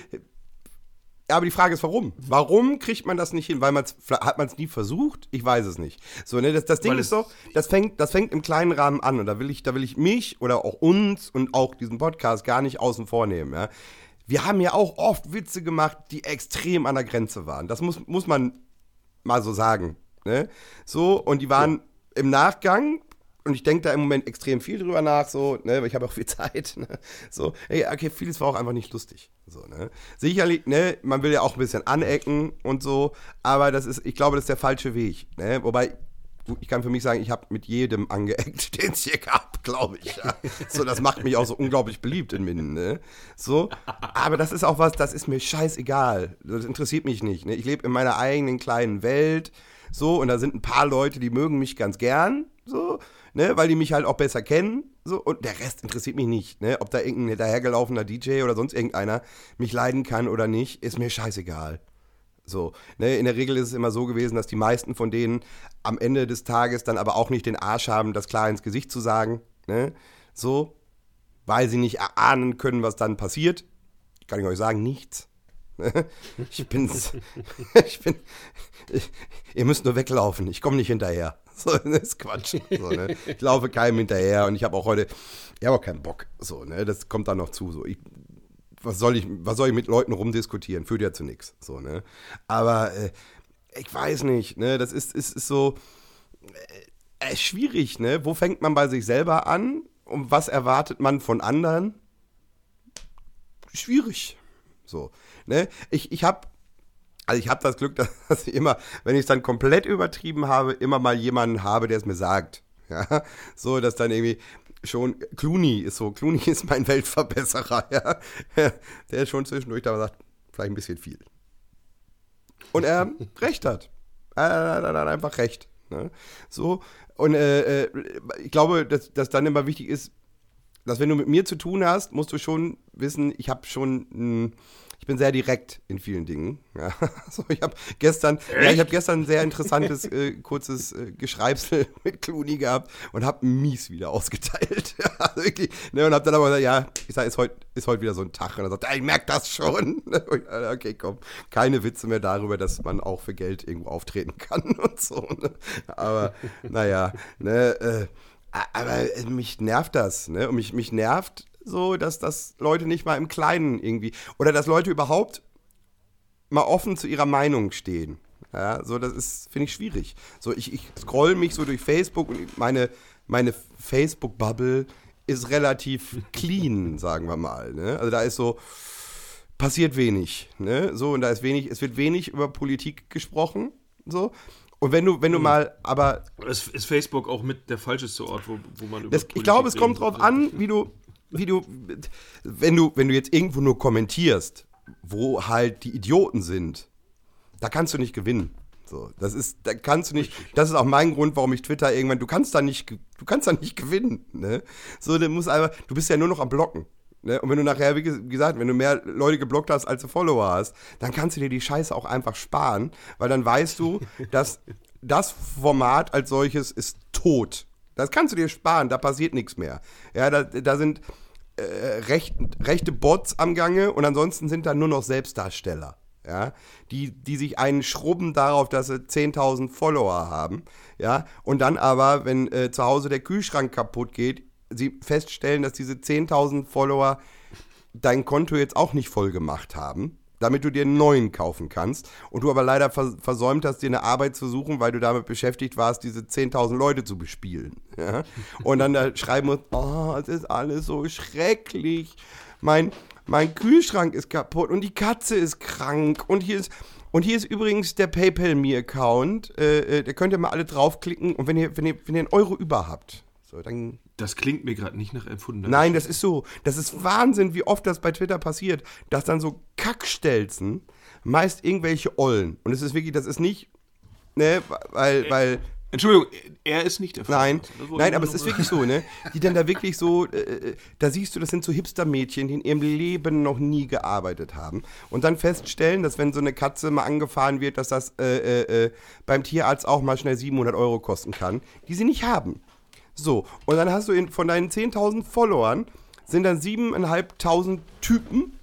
C: Aber die Frage ist, warum? Warum kriegt man das nicht hin? Weil man hat man es nie versucht? Ich weiß es nicht. So, ne, das, das Ding ist doch, das fängt, das fängt im kleinen Rahmen an und da will ich, da will ich mich oder auch uns und auch diesen Podcast gar nicht außen vor nehmen, ja. Wir haben ja auch oft Witze gemacht, die extrem an der Grenze waren. Das muss, muss man mal so sagen. Ne? So, und die waren ja. im Nachgang und ich denke da im Moment extrem viel drüber nach, so, ne, weil ich habe auch viel Zeit, ne, so, ey, okay, vieles war auch einfach nicht lustig, so, ne. Sicherlich, ne, man will ja auch ein bisschen anecken und so, aber das ist, ich glaube, das ist der falsche Weg, ne, wobei, ich kann für mich sagen, ich habe mit jedem angeeckt, den es hier gab, glaube ich, ja. so, das macht mich auch so unglaublich beliebt in Minden, ne, so, aber das ist auch was, das ist mir scheißegal, das interessiert mich nicht, ne, ich lebe in meiner eigenen kleinen Welt, so, und da sind ein paar Leute, die mögen mich ganz gern, so, ne, weil die mich halt auch besser kennen. So, und der Rest interessiert mich nicht, ne? Ob da irgendein hinterhergelaufener DJ oder sonst irgendeiner mich leiden kann oder nicht, ist mir scheißegal. So, ne, in der Regel ist es immer so gewesen, dass die meisten von denen am Ende des Tages dann aber auch nicht den Arsch haben, das klar ins Gesicht zu sagen, ne? So, weil sie nicht erahnen können, was dann passiert. Kann ich euch sagen, nichts. Ich bin's. Ich bin. Ich, ihr müsst nur weglaufen. Ich komme nicht hinterher. So, das ist Quatsch. So, ne? Ich laufe keinem hinterher und ich habe auch heute, ich habe auch keinen Bock. So, ne? Das kommt dann noch zu. So. Ich, was, soll ich, was soll ich mit Leuten rumdiskutieren? Führt ja zu nichts. So, ne? Aber äh, ich weiß nicht, ne? Das ist, ist, ist so äh, schwierig, ne? Wo fängt man bei sich selber an? Und was erwartet man von anderen? Schwierig. So, ne? Ich, ich habe Also ich habe das Glück, dass ich immer, wenn ich es dann komplett übertrieben habe, immer mal jemanden habe, der es mir sagt. Ja, so, dass dann irgendwie schon Clooney ist so, Clooney ist mein Weltverbesserer, ja. Der ist schon zwischendurch da sagt, vielleicht ein bisschen viel. Und er recht hat. Er hat einfach recht. Ne? So, und äh, äh, ich glaube, dass, dass dann immer wichtig ist, dass wenn du mit mir zu tun hast, musst du schon wissen, ich habe schon ein ich bin sehr direkt in vielen Dingen. Ja, also ich habe gestern, ja, ich habe gestern ein sehr interessantes äh, kurzes äh, Geschreibsel mit Clooney gehabt und habe mies wieder ausgeteilt. also wirklich, ne, und habe dann aber gesagt, ja, ich sage, ist heute ist heute wieder so ein Tag. Und er sagt, ich merke das schon. okay, komm, keine Witze mehr darüber, dass man auch für Geld irgendwo auftreten kann und so. Ne? Aber naja, ne, äh, aber mich nervt das, ne? Und mich, mich nervt so, dass das Leute nicht mal im Kleinen irgendwie, oder dass Leute überhaupt mal offen zu ihrer Meinung stehen. Ja, so, das ist, finde ich, schwierig. So, ich, ich scroll mich so durch Facebook und meine, meine Facebook-Bubble ist relativ clean, sagen wir mal. Ne? Also da ist so, passiert wenig. Ne? So, und da ist wenig, es wird wenig über Politik gesprochen. So. Und wenn du, wenn du mhm. mal, aber.
B: Ist, ist Facebook auch mit der falscheste Ort, wo, wo man
C: über das, Ich glaube, es kommt drauf an, wie du, wie du, wenn du, wenn du jetzt irgendwo nur kommentierst, wo halt die Idioten sind, da kannst du nicht gewinnen. So, das ist, da kannst du nicht, das ist auch mein Grund, warum ich Twitter irgendwann, du kannst da nicht, du kannst da nicht gewinnen, ne? So, du musst einfach, du bist ja nur noch am Blocken. Ne? Und wenn du nachher, wie gesagt, wenn du mehr Leute geblockt hast, als du Follower hast, dann kannst du dir die Scheiße auch einfach sparen, weil dann weißt du, dass das Format als solches ist tot. Das kannst du dir sparen, da passiert nichts mehr. Ja, da, da sind, äh, recht, rechte Bots am Gange und ansonsten sind da nur noch Selbstdarsteller. Ja, die, die sich einen schrubben darauf, dass sie 10.000 Follower haben, ja, und dann aber, wenn äh, zu Hause der Kühlschrank kaputt geht, sie feststellen, dass diese 10.000 Follower dein Konto jetzt auch nicht voll gemacht haben, damit du dir einen neuen kaufen kannst. Und du aber leider vers versäumt hast, dir eine Arbeit zu suchen, weil du damit beschäftigt warst, diese 10.000 Leute zu bespielen. Ja? Und dann da schreiben musst, oh, es ist alles so schrecklich. Mein, mein Kühlschrank ist kaputt und die Katze ist krank und hier ist... Und hier ist übrigens der PayPal-Me-Account. Äh, äh, da könnt ihr mal alle draufklicken. Und wenn ihr, wenn ihr, wenn ihr einen Euro über habt, so, dann
B: das klingt mir gerade nicht nach erfundener.
C: Nein, das ist so. Das ist Wahnsinn, wie oft das bei Twitter passiert, dass dann so Kackstelzen meist irgendwelche Ollen. Und es ist wirklich, das ist nicht, ne, weil, äh, weil.
B: Entschuldigung, er ist nicht der
C: Fall. Nein, nein, aber es ist wirklich so, ne? Die dann da wirklich so, äh, äh, da siehst du, das sind so Hipster-Mädchen, die in ihrem Leben noch nie gearbeitet haben. Und dann feststellen, dass wenn so eine Katze mal angefahren wird, dass das äh, äh, äh beim Tierarzt auch mal schnell 700 Euro kosten kann, die sie nicht haben. So, und dann hast du in, von deinen 10.000 Followern sind dann 7.500 Typen,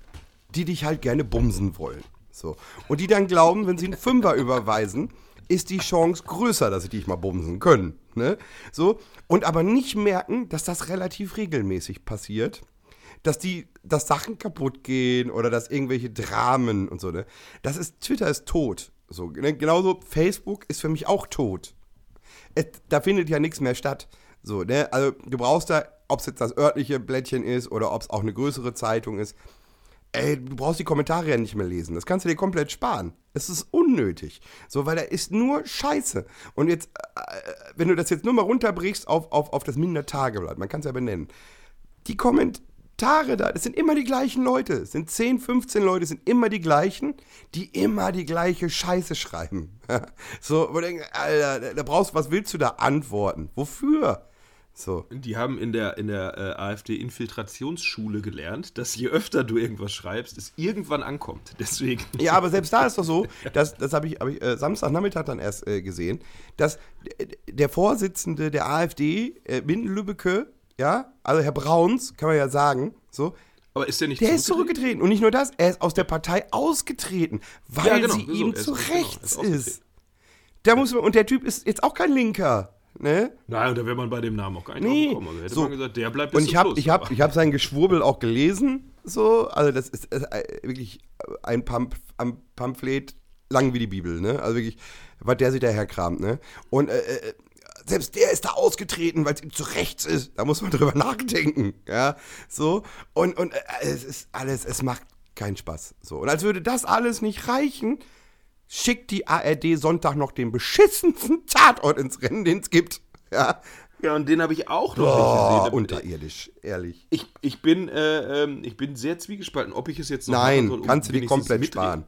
C: die dich halt gerne bumsen wollen. So. Und die dann glauben, wenn sie einen Fünfer überweisen, ist die Chance größer, dass sie dich mal bumsen können. Ne? So. Und aber nicht merken, dass das relativ regelmäßig passiert. Dass die, dass Sachen kaputt gehen oder dass irgendwelche Dramen und so, ne? Das ist, Twitter ist tot. So, ne? Genauso Facebook ist für mich auch tot. Es, da findet ja nichts mehr statt. So, ne? Also du brauchst da, ob es jetzt das örtliche Blättchen ist oder ob es auch eine größere Zeitung ist, ey, du brauchst die Kommentare ja nicht mehr lesen. Das kannst du dir komplett sparen. Es ist unnötig. So, weil da ist nur Scheiße. Und jetzt, äh, wenn du das jetzt nur mal runterbrichst auf, auf, auf das Minder Tageblatt, man kann es ja benennen, die Kommentare da, das sind immer die gleichen Leute. Es sind 10, 15 Leute, sind immer die gleichen, die immer die gleiche Scheiße schreiben. so, wo du denkst, Alter, da brauchst was willst du da antworten? Wofür? So.
B: Die haben in der, in der äh, AfD-Infiltrationsschule gelernt, dass je öfter du irgendwas schreibst, es irgendwann ankommt. Deswegen.
C: Ja, aber selbst da ist doch so, dass, das habe ich, hab ich äh, Samstagnachmittag dann erst äh, gesehen, dass der Vorsitzende der AfD, äh, Minden-Lübbecke, ja, also Herr Brauns, kann man ja sagen, so,
B: aber ist der nicht
C: Der ist zurückgetreten. Und nicht nur das, er ist aus der Partei ausgetreten, weil ja, genau, sie so, ihm zu genau, rechts ist. ist. Da muss man, und der Typ ist jetzt auch kein Linker. Ne?
B: Nein, da wäre man bei dem Namen auch gar nicht nee. gekommen. Also hätte
C: so.
B: man gesagt, der bleibt
C: Und ich habe ich hab, ich hab sein Geschwurbel auch gelesen. So, also das ist, ist wirklich ein Pamp, Pamphlet lang wie die Bibel, ne? Also wirklich, was der sich daher kramt, ne? Und äh, äh, selbst der ist da ausgetreten, weil es ihm zu rechts ist. Da muss man drüber nachdenken, ja? So, und, und äh, es ist alles, es macht keinen Spaß. So, und als würde das alles nicht reichen, schickt die ARD Sonntag noch den beschissensten Tatort ins Rennen, den es gibt. Ja,
B: Ja, und den habe ich auch noch
C: oh,
B: nicht gesehen.
C: unterirdisch, ehrlich.
B: Ich, ich, bin, äh, ähm, ich bin sehr zwiegespalten, ob ich es jetzt noch
C: Nein,
B: um
C: kannst du
B: wenigstens
C: komplett sparen.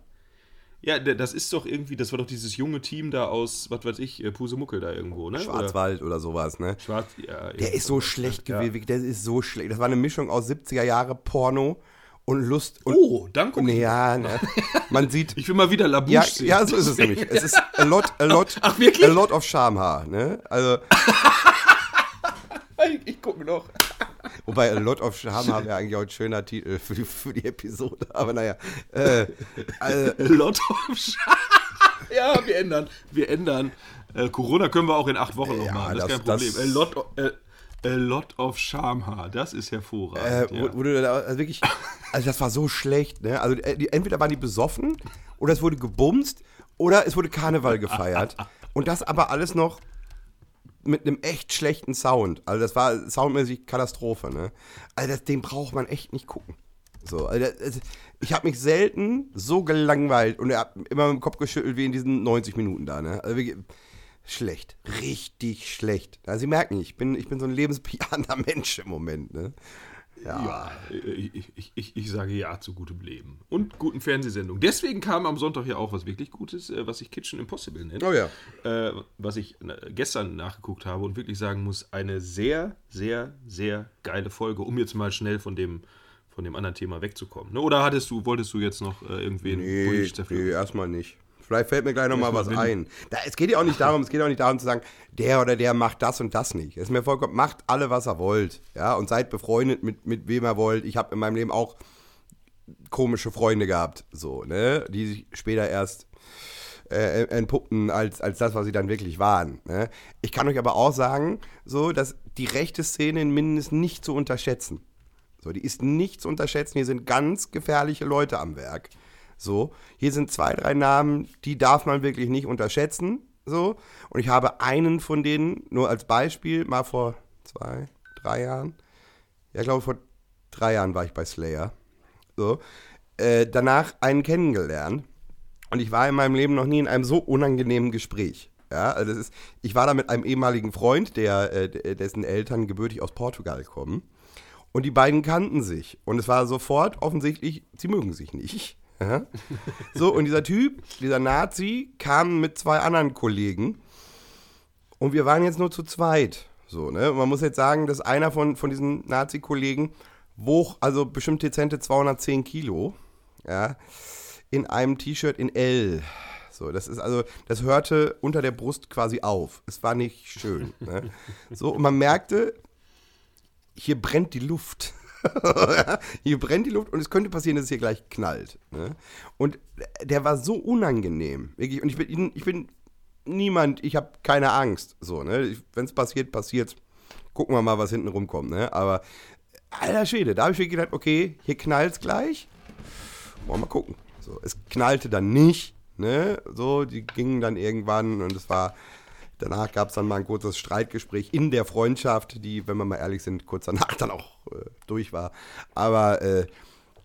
B: Ja, das ist doch irgendwie, das war doch dieses junge Team da aus, was weiß ich, äh, Pusemuckel da irgendwo, ne? Oder
C: Schwarzwald oder sowas, ne?
B: Schwarz, ja.
C: Der ist so schlecht
B: ja.
C: gewesen, der ist so schlecht. Das war eine Mischung aus 70er Jahre Porno und Lust und.
B: Oh, dann guck
C: Nee, ja, ne? Man sieht.
B: Ich will mal wieder Labouche
C: Ja,
B: sehen.
C: ja, so ist es nämlich. Es ist a lot, a lot,
B: Ach, wirklich?
C: a lot of Schamhaar, ne? Also,
B: Ich, ich gucke noch.
C: wobei a lot of Schamhaar wäre eigentlich auch ein schöner Titel für die, für die Episode. Aber naja, äh, also,
B: A lot of Sch- Ja, wir ändern. Wir ändern. Äh, Corona können wir auch in acht Wochen noch
C: Ja,
B: machen. Das,
C: das-
B: ist kein Problem. a, lot of, äh, a lot of Schamhaar. Das ist
C: äh,
B: hervorragend.
C: wo,
B: ja.
C: wo du da, also wirklich, also das war so schlecht, ne? Also äh, die, entweder waren die besoffen oder es wurde gebumst oder es wurde Karneval gefeiert. Und das aber alles noch mit einem echt schlechten Sound. Also das war soundmäßig Katastrophe, ne? Also das, den braucht man echt nicht gucken. So, also das, ich habe mich selten so gelangweilt und er hat immer mit dem Kopf geschüttelt wie in diesen 90 Minuten da, ne? Also wirklich, schlecht, richtig schlecht. Also Sie merken, ich bin, ich bin so ein lebensbejahender Mensch im Moment, ne?
B: Ja, ich, ich, ich, ich sage ja zu gutem Leben. Und guten Fernsehsendungen. Deswegen kam am Sonntag ja auch was wirklich Gutes, äh, was sich Kitchen Impossible nennt.
C: Oh ja.
B: Äh, was ich äh, gestern nachgeguckt habe und wirklich sagen muss, eine sehr, sehr, sehr geile Folge, um jetzt mal schnell von dem, von dem anderen Thema wegzukommen. Ne? Oder hattest du, wolltest du jetzt noch äh, irgendwen
C: Nee,
B: politisch
C: nee, erstmal nicht. Vielleicht fällt mir gleich noch mal was ein. Da, es geht ja auch nicht darum, es geht auch nicht darum zu sagen, der oder der macht das und das nicht. Es ist mir vollkommen, macht alle, was er wollt. Ja, und seid befreundet mit, mit wem er wollt. Ich habe in meinem Leben auch komische Freunde gehabt, so, ne, die sich später erst äh, entpuppten als, als das, was sie dann wirklich waren. Ne? Ich kann euch aber auch sagen, so, dass die rechte Szene in Minden ist nicht zu unterschätzen. So, die ist nicht zu unterschätzen. Hier sind ganz gefährliche Leute am Werk. So, hier sind zwei, drei Namen, die darf man wirklich nicht unterschätzen. So, und ich habe einen von denen nur als Beispiel mal vor zwei, drei Jahren. Ja, ich glaube, vor drei Jahren war ich bei Slayer. So, äh, danach einen kennengelernt. Und ich war in meinem Leben noch nie in einem so unangenehmen Gespräch. Ja, also das ist, ich war da mit einem ehemaligen Freund, der, äh, dessen Eltern gebürtig aus Portugal kommen. Und die beiden kannten sich. Und es war sofort offensichtlich, sie mögen sich nicht. So, und dieser Typ, dieser Nazi, kam mit zwei anderen Kollegen. Und wir waren jetzt nur zu zweit. So, ne? Man muss jetzt sagen, dass einer von, von diesen Nazi-Kollegen wog also bestimmt dezente 210 Kilo. Ja. In einem T-Shirt in L. So, das ist also, das hörte unter der Brust quasi auf. Es war nicht schön. Ne? So, und man merkte, hier brennt die Luft. Hier brennt die Luft und es könnte passieren, dass es hier gleich knallt. Ne? Und der war so unangenehm. Wirklich. Und ich bin, ich bin niemand, ich habe keine Angst. So, ne? Wenn es passiert, passiert. Gucken wir mal, was hinten rumkommt. Ne? Aber, alter Schwede, da habe ich wirklich gedacht, okay, hier knallt es gleich. Wollen wir mal gucken. So, es knallte dann nicht. Ne? So, die gingen dann irgendwann und es war. Danach gab es dann mal ein kurzes Streitgespräch in der Freundschaft, die, wenn wir mal ehrlich sind, kurz danach dann auch äh, durch war. Aber äh,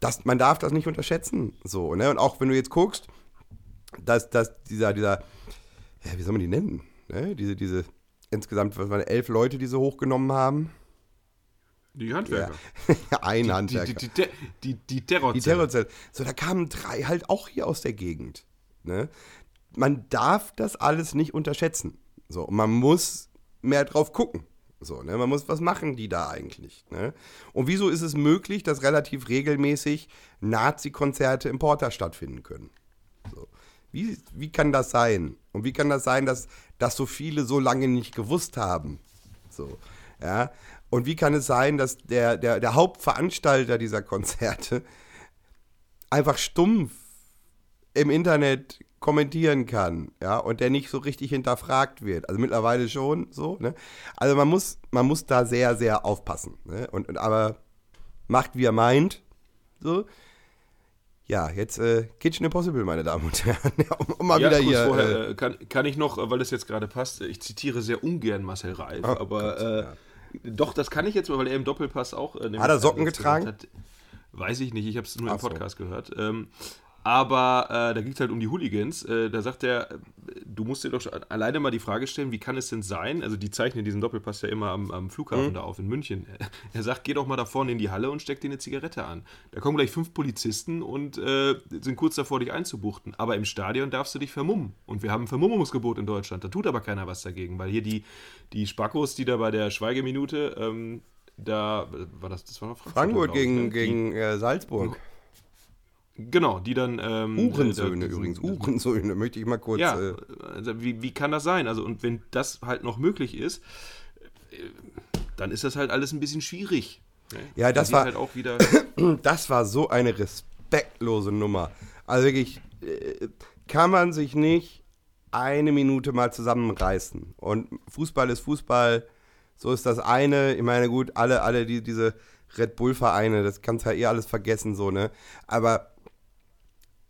C: das, man darf das nicht unterschätzen. So, ne? Und auch wenn du jetzt guckst, dass, dass dieser, dieser, ja, wie soll man die nennen? Ne? Diese, diese, insgesamt, was waren elf Leute, die sie hochgenommen haben?
B: Die Handwerker.
C: Ja, ein
B: Die,
C: Handwerker.
B: die, die, die, die Terrorzelle.
C: Die Terrorzelle. So, da kamen drei halt auch hier aus der Gegend. Ne? Man darf das alles nicht unterschätzen. So, und man muss mehr drauf gucken. So, ne? Man muss, was machen die da eigentlich? Ne? Und wieso ist es möglich, dass relativ regelmäßig Nazi-Konzerte im Porter stattfinden können? So. Wie, wie kann das sein? Und wie kann das sein, dass, dass so viele so lange nicht gewusst haben? So, ja. Und wie kann es sein, dass der, der, der Hauptveranstalter dieser Konzerte einfach stumpf im Internet kommentieren kann, ja, und der nicht so richtig hinterfragt wird. Also mittlerweile schon so, ne? Also man muss, man muss da sehr, sehr aufpassen, ne? Und, und aber macht, wie er meint, so. Ja, jetzt äh, Kitchen Impossible, meine Damen und Herren, um, um mal
B: Ja,
C: wieder hier.
B: vorher,
C: äh,
B: äh, kann, kann ich noch, weil es jetzt gerade passt, ich zitiere sehr ungern Marcel Reif, aber
C: Gott,
B: äh,
C: ja.
B: doch, das kann ich jetzt mal, weil er im Doppelpass auch. Äh,
C: Hat er Socken getragen?
B: Hat, weiß ich nicht, ich habe es nur
C: Ach
B: im
C: so.
B: Podcast gehört. Ähm, Aber äh, da geht es halt um die Hooligans. Äh, da sagt er, äh, du musst dir doch alleine mal die Frage stellen, wie kann es denn sein? Also die zeichnen diesen Doppelpass ja immer am, am Flughafen mhm. da auf in München. Er sagt, geh doch mal da vorne in die Halle und steck dir eine Zigarette an. Da kommen gleich fünf Polizisten und äh, sind kurz davor, dich einzubuchten. Aber im Stadion darfst du dich vermummen. Und wir haben ein Vermummungsgebot in Deutschland. Da tut aber keiner was dagegen, weil hier die, die Spackos, die da bei der Schweigeminute, ähm, da war das, das war
C: Frankfurt, Frankfurt gegen, ne? gegen äh, Salzburg.
B: Genau, die dann. Ähm,
C: Uhrensöhne äh, übrigens, Uhrensöhne, möchte ich mal kurz.
B: Ja, äh, also wie, wie kann das sein? Also, und wenn das halt noch möglich ist, äh, dann ist das halt alles ein bisschen schwierig.
C: Ne? Ja, das war. Halt auch wieder das war so eine respektlose Nummer. Also wirklich, äh, kann man sich nicht eine Minute mal zusammenreißen. Und Fußball ist Fußball, so ist das eine. Ich meine, gut, alle, alle die, diese Red Bull-Vereine, das kannst du ja eh alles vergessen, so, ne? Aber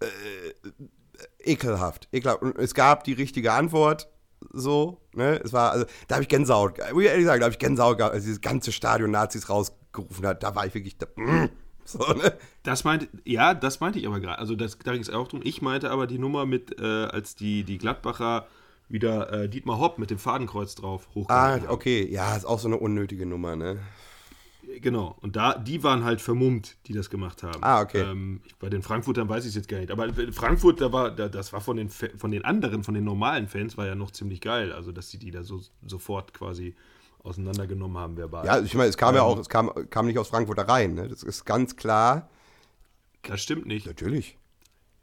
C: äh, ekelhaft, ekelhaft. Und es gab die richtige Antwort, so, ne? Es war, also, da habe ich Gänsehaut, muss ich ehrlich sagen, da habe ich Gänsehaut gehabt, als dieses ganze Stadion Nazis rausgerufen hat, da war ich wirklich, da, mm,
B: so, ne? Das meinte, ja, das meinte ich aber gerade, also das, da ging es auch drum. Ich meinte aber die Nummer mit, äh, als die, die Gladbacher wieder äh, Dietmar Hopp mit dem Fadenkreuz drauf
C: hochgehalten Ah, okay, ja, ist auch so eine unnötige Nummer, ne?
B: Genau, und da, die waren halt vermummt, die das gemacht haben.
C: Ah, okay.
B: Ähm, bei den Frankfurtern weiß ich es jetzt gar nicht. Aber Frankfurt, da war, da, das war von den, von den anderen, von den normalen Fans, war ja noch ziemlich geil. Also, dass sie die da so sofort quasi auseinandergenommen haben, verbal.
C: Ja, ich meine, es kam ähm, ja auch, es kam, kam nicht aus Frankfurt da rein, ne? Das ist ganz klar.
B: Das stimmt nicht.
C: Natürlich.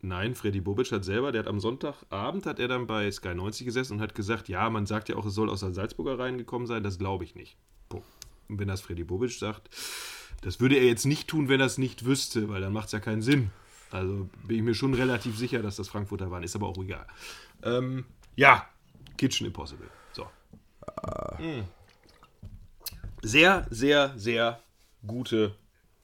B: Nein, Freddy Bobic hat selber, der hat am Sonntagabend hat er dann bei Sky 90 gesessen und hat gesagt, ja, man sagt ja auch, es soll aus der Salzburger reingekommen sein, das glaube ich nicht. Und wenn das Freddy Bobic sagt, das würde er jetzt nicht tun, wenn er es nicht wüsste, weil dann macht es ja keinen Sinn. Also bin ich mir schon relativ sicher, dass das Frankfurter waren, ist aber auch egal. Ähm, ja, Kitchen Impossible. So. Mhm. Sehr, sehr, sehr gute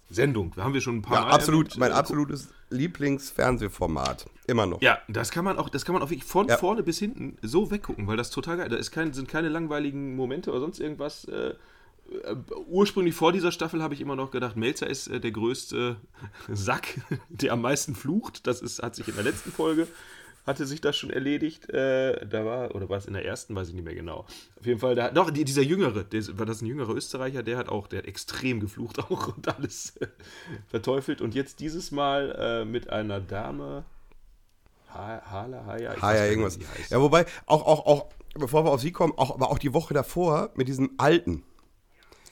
B: Sendung. Da haben wir schon ein paar
C: ja, Mal. Absolut, mein absolutes Lieblingsfernsehformat. Immer noch.
B: Ja, das kann man auch, das kann man auch wirklich von ja. vorne bis hinten so weggucken, weil das total geil. Da ist kein, sind keine langweiligen Momente oder sonst irgendwas. Äh, ursprünglich vor dieser Staffel habe ich immer noch gedacht, Melzer ist äh, der größte Sack, der am meisten flucht. Das ist, hat sich in der letzten Folge, hatte sich das schon erledigt. Äh, da war, oder war es in der ersten, weiß ich nicht mehr genau. Auf jeden Fall, da, doch, die, dieser Jüngere, der, war das ein jüngerer Österreicher, der hat auch, der hat extrem geflucht auch und alles äh, verteufelt. Und jetzt dieses Mal äh, mit einer Dame,
C: Hala, Haya, Haya, irgendwas. Ja, wobei, auch, auch, auch, bevor wir auf sie kommen, auch, aber auch die Woche davor mit diesem Alten.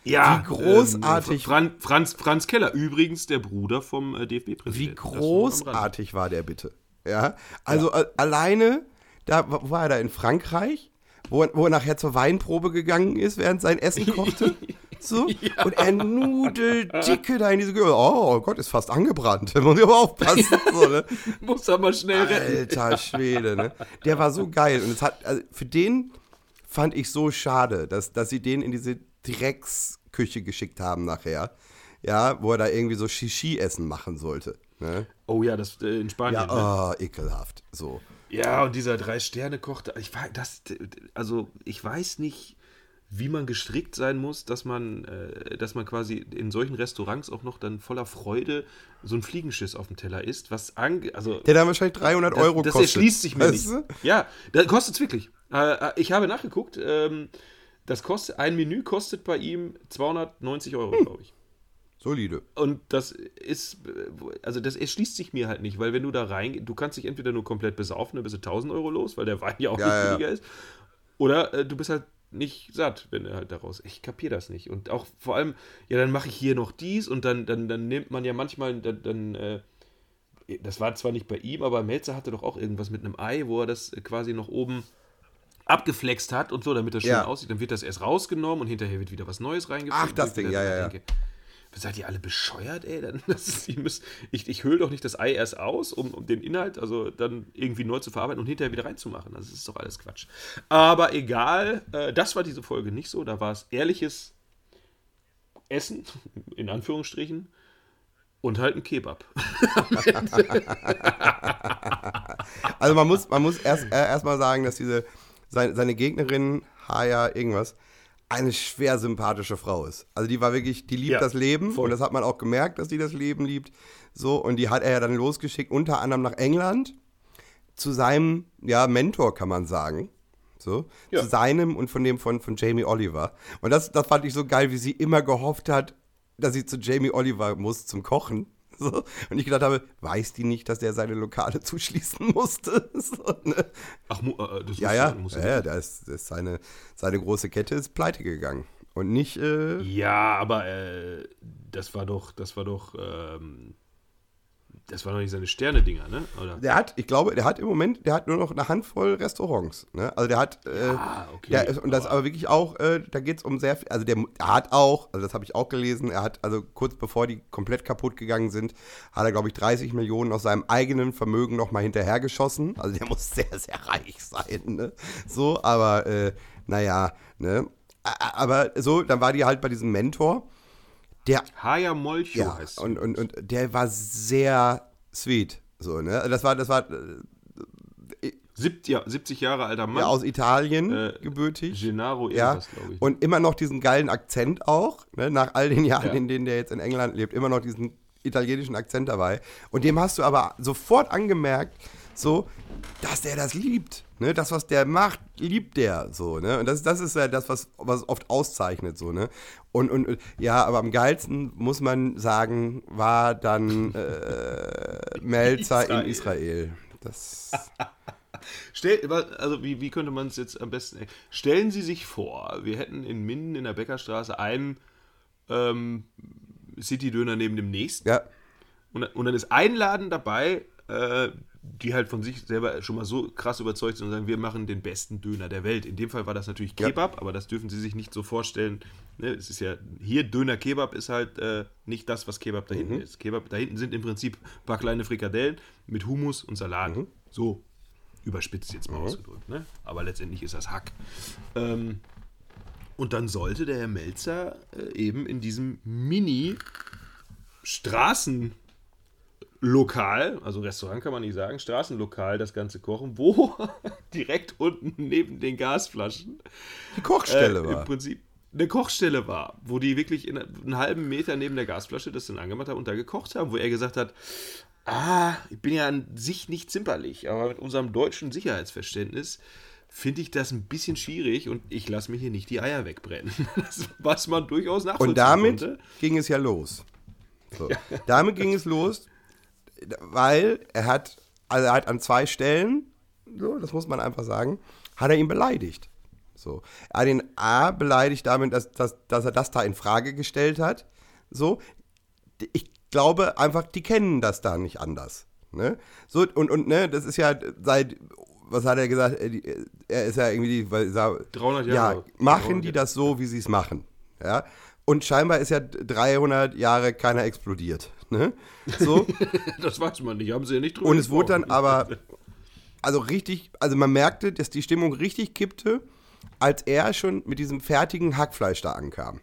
B: Ja, wie großartig. Ähm, Fran, Franz, Franz Keller, übrigens der Bruder vom äh, DFB-Präsidenten.
C: Wie großartig war der bitte? Ja, also ja. Äh, alleine, da war er da in Frankreich, wo, wo er nachher zur Weinprobe gegangen ist, während sein Essen kochte. So, ja. und er nudelt dicke da in diese Gürtel. Oh Gott, ist fast angebrannt. Da muss ich aber aufpassen. So, ne?
B: muss aber schnell retten.
C: Alter Schwede, ne? Der war so geil. Und es hat, also für den fand ich so schade, dass, dass sie den in diese Drecksküche geschickt haben nachher. Ja, wo er da irgendwie so Shishi-Essen machen sollte. Ne?
B: Oh ja, das äh, in Spanien.
C: Ja, oh, ekelhaft. So.
B: Ja, und dieser Drei-Sterne-Koch, ich weiß, das, also ich weiß nicht, wie man gestrickt sein muss, dass man, äh, dass man quasi in solchen Restaurants auch noch dann voller Freude so ein Fliegenschiss auf dem Teller isst, was ange also
C: der dann wahrscheinlich 300
B: das,
C: Euro
B: das
C: kostet.
B: Das erschließt sich mir weißt nicht. Ja, das kostet es wirklich. Äh, äh, ich habe nachgeguckt. Ähm, das kostet, ein Menü kostet bei ihm 290 Euro, hm. glaube ich.
C: Solide.
B: Und das ist, also das erschließt sich mir halt nicht, weil wenn du da rein, du kannst dich entweder nur komplett besaufen, dann bist du 1000 Euro los, weil der Wein ja auch ja, nicht billiger ja. ist. Oder äh, du bist halt nicht satt, wenn er halt daraus. Ich kapiere das nicht. Und auch vor allem, ja, dann mache ich hier noch dies und dann, dann, dann nimmt man ja manchmal, dann, dann äh, das war zwar nicht bei ihm, aber Melzer hatte doch auch irgendwas mit einem Ei, wo er das quasi noch oben abgeflext hat und so, damit das schön ja. aussieht. Dann wird das erst rausgenommen und hinterher wird wieder was Neues reingefüllt.
C: Ach, das Ding, ja, ja, ja.
B: Seid ihr alle bescheuert, ey? Dann, ist, müsst, ich, ich höhle doch nicht das Ei erst aus, um, um, den Inhalt also dann irgendwie neu zu verarbeiten und hinterher wieder reinzumachen. Also, das ist doch alles Quatsch. Aber egal, äh, das war diese Folge nicht so. Da war es ehrliches Essen, in Anführungsstrichen, und halt ein Kebab.
C: also man muss, man muss erst, äh, erst mal sagen, dass diese seine, seine Gegnerin, Haya irgendwas, eine schwer sympathische Frau ist. Also die war wirklich, die liebt
B: Ja,
C: das Leben
B: voll.
C: und das hat man auch gemerkt, dass die das Leben liebt. So, und die hat er ja dann losgeschickt, unter anderem nach England, zu seinem, ja, Mentor, kann man sagen. So,
B: Ja.
C: zu seinem und von dem von, von Jamie Oliver. Und das, das fand ich so geil, wie sie immer gehofft hat, dass sie zu Jamie Oliver muss zum Kochen. So. Und ich gedacht habe, weiß die nicht, dass der seine Lokale zuschließen musste? So, ne?
B: Ach, äh, das
C: Ja, ja,
B: muss
C: ja, ja da ist, ist seine, seine große Kette ist pleite gegangen. Und nicht, äh,
B: Ja, aber äh, das war doch, das war doch, ähm, das war doch nicht seine Sterne-Dinger, ne? Oder?
C: der hat, ich glaube, der hat im Moment, der hat nur noch eine Handvoll Restaurants. Ne? Also der hat, äh,
B: Ah, okay.
C: der und das aber wirklich auch, äh, da geht es um sehr viel, also der, er hat auch, also das habe ich auch gelesen, er hat, also kurz bevor die komplett kaputt gegangen sind, hat er, glaube ich, 30 Millionen aus seinem eigenen Vermögen nochmal hinterhergeschossen. Also der muss sehr, sehr reich sein, ne? So, aber, äh, naja, ne? Aber so, dann war die halt bei diesem Mentor, der
B: Haya Molcho
C: Ja,
B: heißt
C: und, und, und der war sehr sweet. So, ne? Das war, das war äh,
B: Siebt, ja, 70 Jahre alter Mann.
C: ja, aus Italien
B: Äh,
C: gebürtig.
B: Gennaro
C: Ja,
B: irgendwas, glaube ich.
C: und immer noch diesen geilen Akzent auch, ne? nach all den Jahren,
B: Ja.
C: in denen der jetzt in England lebt, immer noch diesen italienischen Akzent dabei. Und dem hast du aber sofort angemerkt, so, dass der das liebt. Ne? Das, was der macht, liebt der so. Ne? Und das, das ist ja das, was, was oft auszeichnet. So, ne? und, und ja, aber am geilsten, muss man sagen, war dann äh, Melzer
B: Israel.
C: in Israel. Das,
B: Stell, also wie, wie könnte man es jetzt am besten. Stellen Sie sich vor, wir hätten in Minden in der Bäckerstraße einen ähm, City-Döner neben dem nächsten.
C: ja,
B: Und, und dann ist ein Laden dabei, äh, die halt von sich selber schon mal so krass überzeugt sind und sagen, wir machen den besten Döner der Welt. In dem Fall war das natürlich
C: Ja.
B: Kebab, aber das dürfen Sie sich nicht so vorstellen. Ne, es ist ja, hier Döner Kebab ist halt äh, nicht das, was Kebab da hinten
C: Mhm.
B: ist. Kebab da hinten sind im Prinzip ein paar kleine Frikadellen mit Hummus und Salat.
C: Mhm.
B: So überspitzt jetzt mal ausgedrückt. Ne? Aber letztendlich ist das Hack. Ähm, und dann sollte der Herr Melzer äh, eben in diesem Mini-Straßen- Lokal, also Restaurant kann man nicht sagen, Straßenlokal das Ganze kochen, wo direkt unten neben den Gasflaschen
C: die Kochstelle
B: äh,
C: war.
B: im Prinzip eine Kochstelle war, wo die wirklich in einen halben Meter neben der Gasflasche das dann angemacht haben und da gekocht haben, wo er gesagt hat, ah, ich bin ja an sich nicht zimperlich, aber mit unserem deutschen Sicherheitsverständnis finde ich das ein bisschen schwierig und ich lasse mir hier nicht die Eier wegbrennen. Das, was man durchaus nachvollziehen
C: Und damit
B: konnte.
C: ging es ja los. So. Damit ging es los, weil er hat, also er hat an zwei Stellen, so, das muss man einfach sagen, hat er ihn beleidigt. So. Er hat ihn A beleidigt damit, dass, dass, dass er das da in Frage gestellt hat. So. Ich glaube einfach, die kennen das da nicht anders. Ne? So, und, und ne, das ist ja seit, was hat er gesagt? Er, ist ja irgendwie, die, weil,
B: 300
C: ja,
B: Jahre.
C: machen
B: 300
C: die das so, wie sie es machen. Ja. Und scheinbar ist ja 300 Jahre keiner explodiert. Ne? So.
B: Das weiß man nicht, haben sie ja nicht drüber
C: Und es wurde dann aber, also richtig, also man merkte, dass die Stimmung richtig kippte, als er schon mit diesem fertigen Hackfleisch da ankam.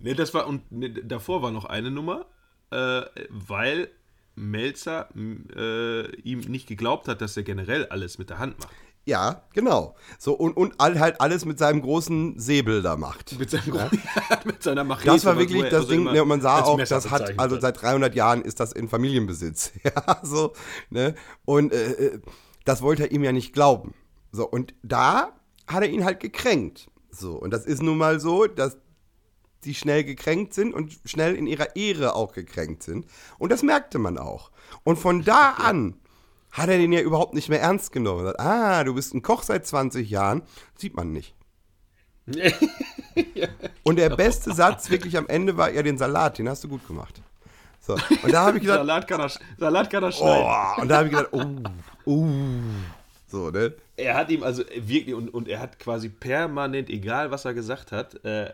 B: Ne, das war, und ne, davor war noch eine Nummer, äh, weil Melzer äh, ihm nicht geglaubt hat, dass er generell alles mit der Hand macht.
C: Ja, genau. So, und, und all, halt alles mit seinem großen Säbel da macht.
B: Mit, seinem, mit seiner Machete.
C: Das war wirklich das
B: er
C: Ding, ne, und man sah auch,
B: Messer
C: das hat, also seit 300 Jahren ist das in Familienbesitz. Ja, so, ne, und äh, äh, das wollte er ihm ja nicht glauben. So, und da hat er ihn halt gekränkt. So, und das ist nun mal so, dass die schnell gekränkt sind und schnell in ihrer Ehre auch gekränkt sind. Und das merkte man auch. Und von da an hat er den ja überhaupt nicht mehr ernst genommen. Sagt, ah, du bist ein Koch seit 20 Jahren. Sieht man nicht. Und der beste Satz wirklich am Ende war, ja, den Salat, den hast du gut gemacht. So. Und da habe ich gedacht,
B: Salat kann er, Salat kann er schneiden.
C: oh, und da habe ich gedacht, oh, oh. So, ne?
B: Er hat ihm also wirklich, und, und er hat quasi permanent, egal was er gesagt hat, äh,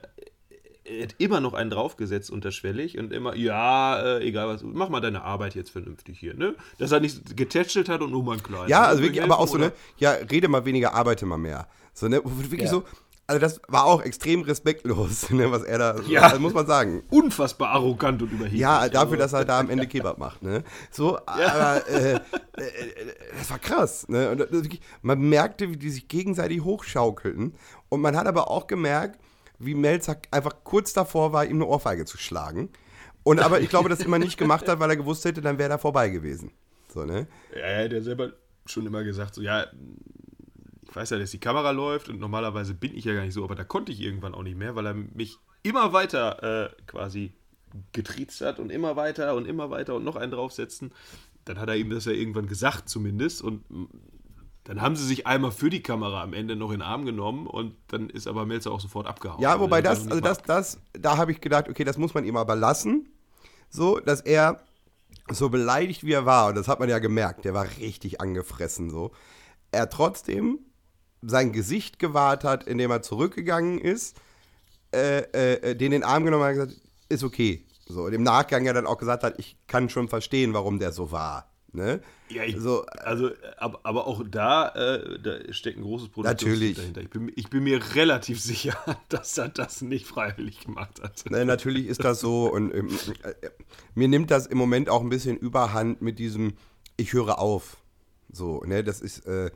B: er hat immer noch einen draufgesetzt unterschwellig und immer, ja, äh, egal was, mach mal deine Arbeit jetzt vernünftig hier, ne? Dass er nicht getätschelt hat und nur mal ein kleines.
C: Ja,
B: ne?
C: also wirklich,
B: Helfen
C: aber auch so, ne, ja, rede mal weniger, arbeite mal mehr. So, ne, wirklich
B: Ja.
C: so, also das war auch extrem respektlos, ne, was er da,
B: Ja.
C: das muss man sagen.
B: Unfassbar arrogant und überheblich.
C: Ja, dafür,
B: Also,
C: dass er da am Ende Kebab macht, ne? So, aber äh, äh, das war krass, ne? Und das, wirklich, man merkte, wie die sich gegenseitig hochschaukelten. Und man hat aber auch gemerkt, wie Melzer einfach kurz davor war, ihm eine Ohrfeige zu schlagen. Und aber ich glaube, das immer nicht gemacht hat, weil er gewusst hätte, dann wäre er vorbei gewesen. So, ne?
B: Ja, er hat ja selber schon immer gesagt, so, ja, ich weiß ja, dass die Kamera läuft und normalerweise bin ich ja gar nicht so, aber da konnte ich irgendwann auch nicht mehr, weil er mich immer weiter äh, quasi getriezt hat und immer weiter und immer weiter und noch einen draufsetzen. Dann hat er ihm das ja irgendwann gesagt zumindest und dann haben sie sich einmal für die Kamera am Ende noch in den Arm genommen und dann ist aber Melzer auch sofort abgehauen.
C: Ja, wobei das, also das, das, da habe ich gedacht, okay, das muss man ihm aber lassen. So, dass er so beleidigt wie er war, und das hat man ja gemerkt, der war richtig angefressen so. Er trotzdem sein Gesicht gewahrt hat, indem er zurückgegangen ist, äh, äh, den in den Arm genommen hat und gesagt, ist okay. So, und im Nachgang ja dann auch gesagt hat, ich kann schon verstehen, warum der so war. Ne?
B: Ja, ich, so, also, aber, aber auch da, äh, da steckt ein großes
C: Produkt natürlich.
B: dahinter. Ich bin, ich bin, mir relativ sicher, dass er das nicht freiwillig gemacht hat.
C: Ne, natürlich ist das so und ähm, äh, mir nimmt das im Moment auch ein bisschen überhand mit diesem, ich höre auf. So, ne, das ist, äh,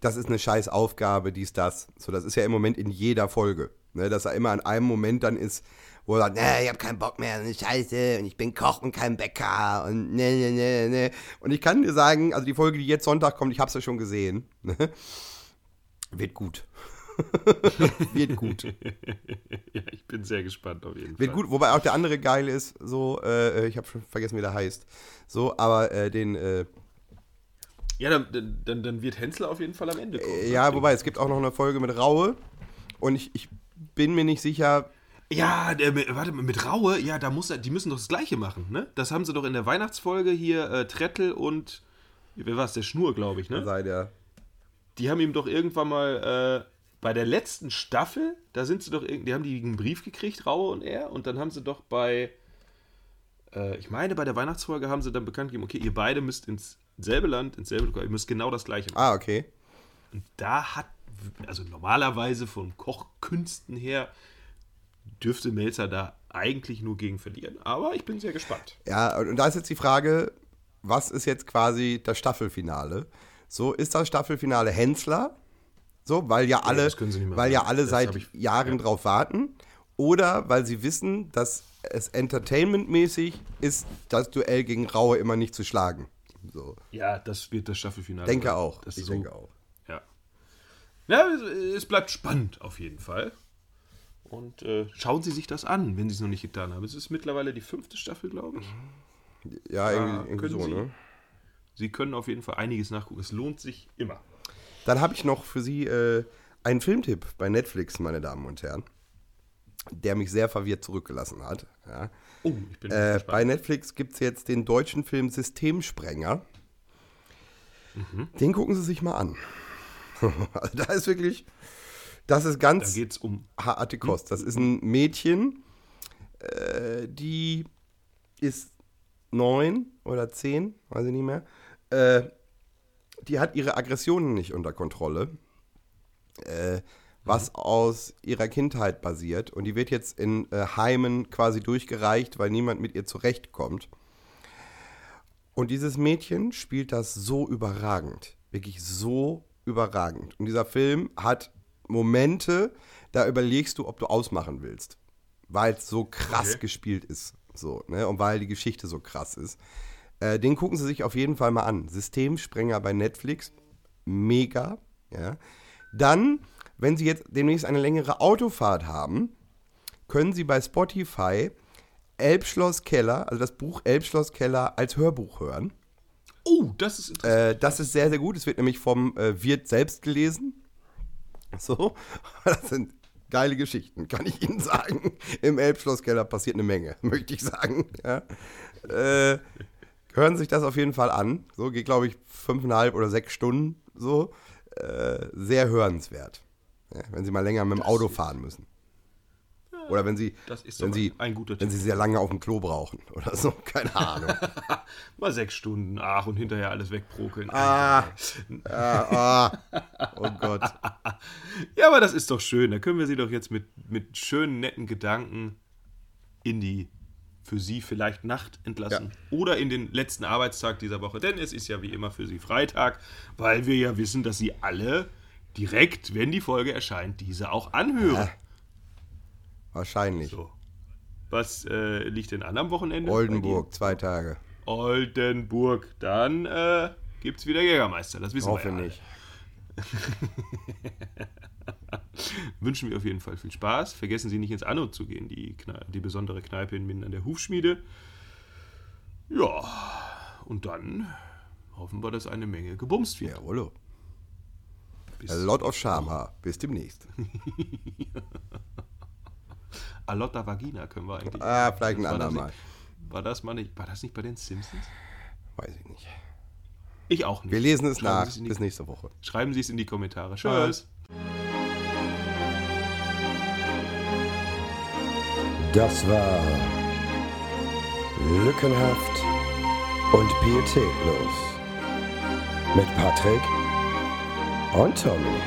C: das ist eine scheiß Aufgabe, dies, das. So, das ist ja im Moment in jeder Folge. Ne, dass er immer an einem Moment dann ist, wo er sagt, ne, ich hab keinen Bock mehr, das ist scheiße und ich bin Koch und kein Bäcker und ne, ne, ne, ne. Und ich kann dir sagen, also die Folge, die jetzt Sonntag kommt, ich hab's ja schon gesehen, ne? wird gut. wird gut.
B: ja, ich bin sehr gespannt auf jeden
C: wird Fall. Wird gut, wobei auch der andere geil ist, so, äh, ich habe schon vergessen, wie der heißt. So, aber äh, den, äh,
B: ja, dann, dann, dann, wird Hensler auf jeden Fall am Ende kommen.
C: Ja, wobei, es gibt auch noch eine Folge mit Raue. Und ich, ich bin mir nicht sicher,
B: ja, der, warte mal, mit Raue, ja, da muss er, die müssen doch das Gleiche machen, ne? Das haben sie doch in der Weihnachtsfolge hier, äh, Trettel und, wer war es, der Schnur, glaube ich, ne?
C: Sei der.
B: Die haben ihm doch irgendwann mal, äh, bei der letzten Staffel, da sind sie doch, die haben die einen Brief gekriegt, Raue und er, und dann haben sie doch bei, äh, ich meine, bei der Weihnachtsfolge haben sie dann bekannt gegeben, okay, ihr beide müsst ins selbe Land, ins selbe, ihr müsst genau das Gleiche
C: machen. Ah, okay.
B: Und da hat, also normalerweise von Kochkünsten her, dürfte Melzer da eigentlich nur gegen verlieren. Aber ich bin sehr gespannt.
C: Ja, und da ist jetzt die Frage, was ist jetzt quasi das Staffelfinale? So, ist das Staffelfinale Hensler? So, weil ja alle, ja, weil ja alle seit ich, Jahren ja. drauf warten. Oder weil sie wissen, dass es entertainmentmäßig ist, das Duell gegen Raue immer nicht zu schlagen. So.
B: Ja, das wird das Staffelfinale.
C: Denke auch.
B: Das ich so, denke auch. Ja. Ja, es bleibt spannend auf jeden Fall. Und äh, schauen Sie sich das an, wenn Sie es noch nicht getan haben. Es ist mittlerweile die fünfte Staffel, glaube ich.
C: Ja, irgendwie, irgendwie so,
B: Sie,
C: ne?
B: Sie können auf jeden Fall einiges nachgucken. Es lohnt sich immer.
C: Dann habe ich noch für Sie äh, einen Filmtipp bei Netflix, meine Damen und Herren, der mich sehr verwirrt zurückgelassen hat. Ja.
B: Oh, ich bin
C: äh, Bei Netflix gibt es jetzt den deutschen Film Systemsprenger. Mhm. Den gucken Sie sich mal an. also da ist wirklich das ist ganz
B: da geht's um
C: harte Kost. Das ist ein Mädchen, äh, die ist neun oder zehn, weiß ich nicht mehr. Äh, die hat ihre Aggressionen nicht unter Kontrolle, äh, was mhm. aus ihrer Kindheit basiert. Und die wird jetzt in äh, Heimen quasi durchgereicht, weil niemand mit ihr zurechtkommt. Und dieses Mädchen spielt das so überragend. Wirklich so überragend. Und dieser Film hat Momente, da überlegst du, ob du ausmachen willst. Weil es so krass okay. gespielt ist. So, ne? Und weil die Geschichte so krass ist. Äh, den gucken Sie sich auf jeden Fall mal an. Systemsprenger bei Netflix. Mega. Ja. Dann, wenn Sie jetzt demnächst eine längere Autofahrt haben, können Sie bei Spotify Elbschloss Keller, also das Buch Elbschloss Keller als Hörbuch hören.
B: Oh, das ist interessant.
C: Äh, das ist sehr, sehr gut. Es wird nämlich vom äh, Wirt selbst gelesen. So, das sind geile Geschichten, kann ich Ihnen sagen. Im Elbschlosskeller passiert eine Menge, möchte ich sagen. Ja. Äh, hören Sie sich das auf jeden Fall an. So geht, glaube ich, fünfeinhalb oder sechs Stunden. So, äh, sehr hörenswert. Ja, wenn Sie mal länger mit dem Auto fahren müssen. Oder wenn sie, wenn sie, wenn sie sehr lange auf dem Klo brauchen oder so, keine Ahnung.
B: Mal sechs Stunden, ach, und hinterher alles wegbrokeln.
C: Ah, ah, ah, oh Gott.
B: Ja, aber das ist doch schön. Da können wir sie doch jetzt mit, mit schönen, netten Gedanken in die für Sie vielleicht Nacht entlassen ja. oder in den letzten Arbeitstag dieser Woche. Denn es ist ja wie immer für Sie Freitag, weil wir ja wissen, dass Sie alle direkt, wenn die Folge erscheint, diese auch anhören. Ja.
C: Wahrscheinlich.
B: So. Was äh, liegt denn an am Wochenende?
C: Oldenburg, zwei Tage.
B: Oldenburg. Dann äh, gibt es wieder Jägermeister. Das wissen
C: Hoffe
B: wir ja
C: nicht.
B: Wünschen wir auf jeden Fall viel Spaß. Vergessen Sie nicht ins Anno zu gehen, die, die besondere Kneipe in Minden an der Hufschmiede. Ja, und dann hoffen wir, dass eine Menge gebumst wird.
C: Jawollo.
B: Bis
C: A lot of Schamhaar. Bis demnächst.
B: Alotta Vagina können wir eigentlich.
C: Ah, vielleicht ein
B: War das
C: andermal.
B: nicht- War das, mal nicht, war das nicht bei den Simpsons?
C: Weiß ich nicht.
B: Ich auch nicht.
C: Wir lesen es
B: Schreiben
C: nach.
B: Es
C: Bis nächste Woche.
B: Schreiben Sie es in die Kommentare. Tschüss.
D: Das war Lückenhaft und Pietätlos mit Patrick und Tommy.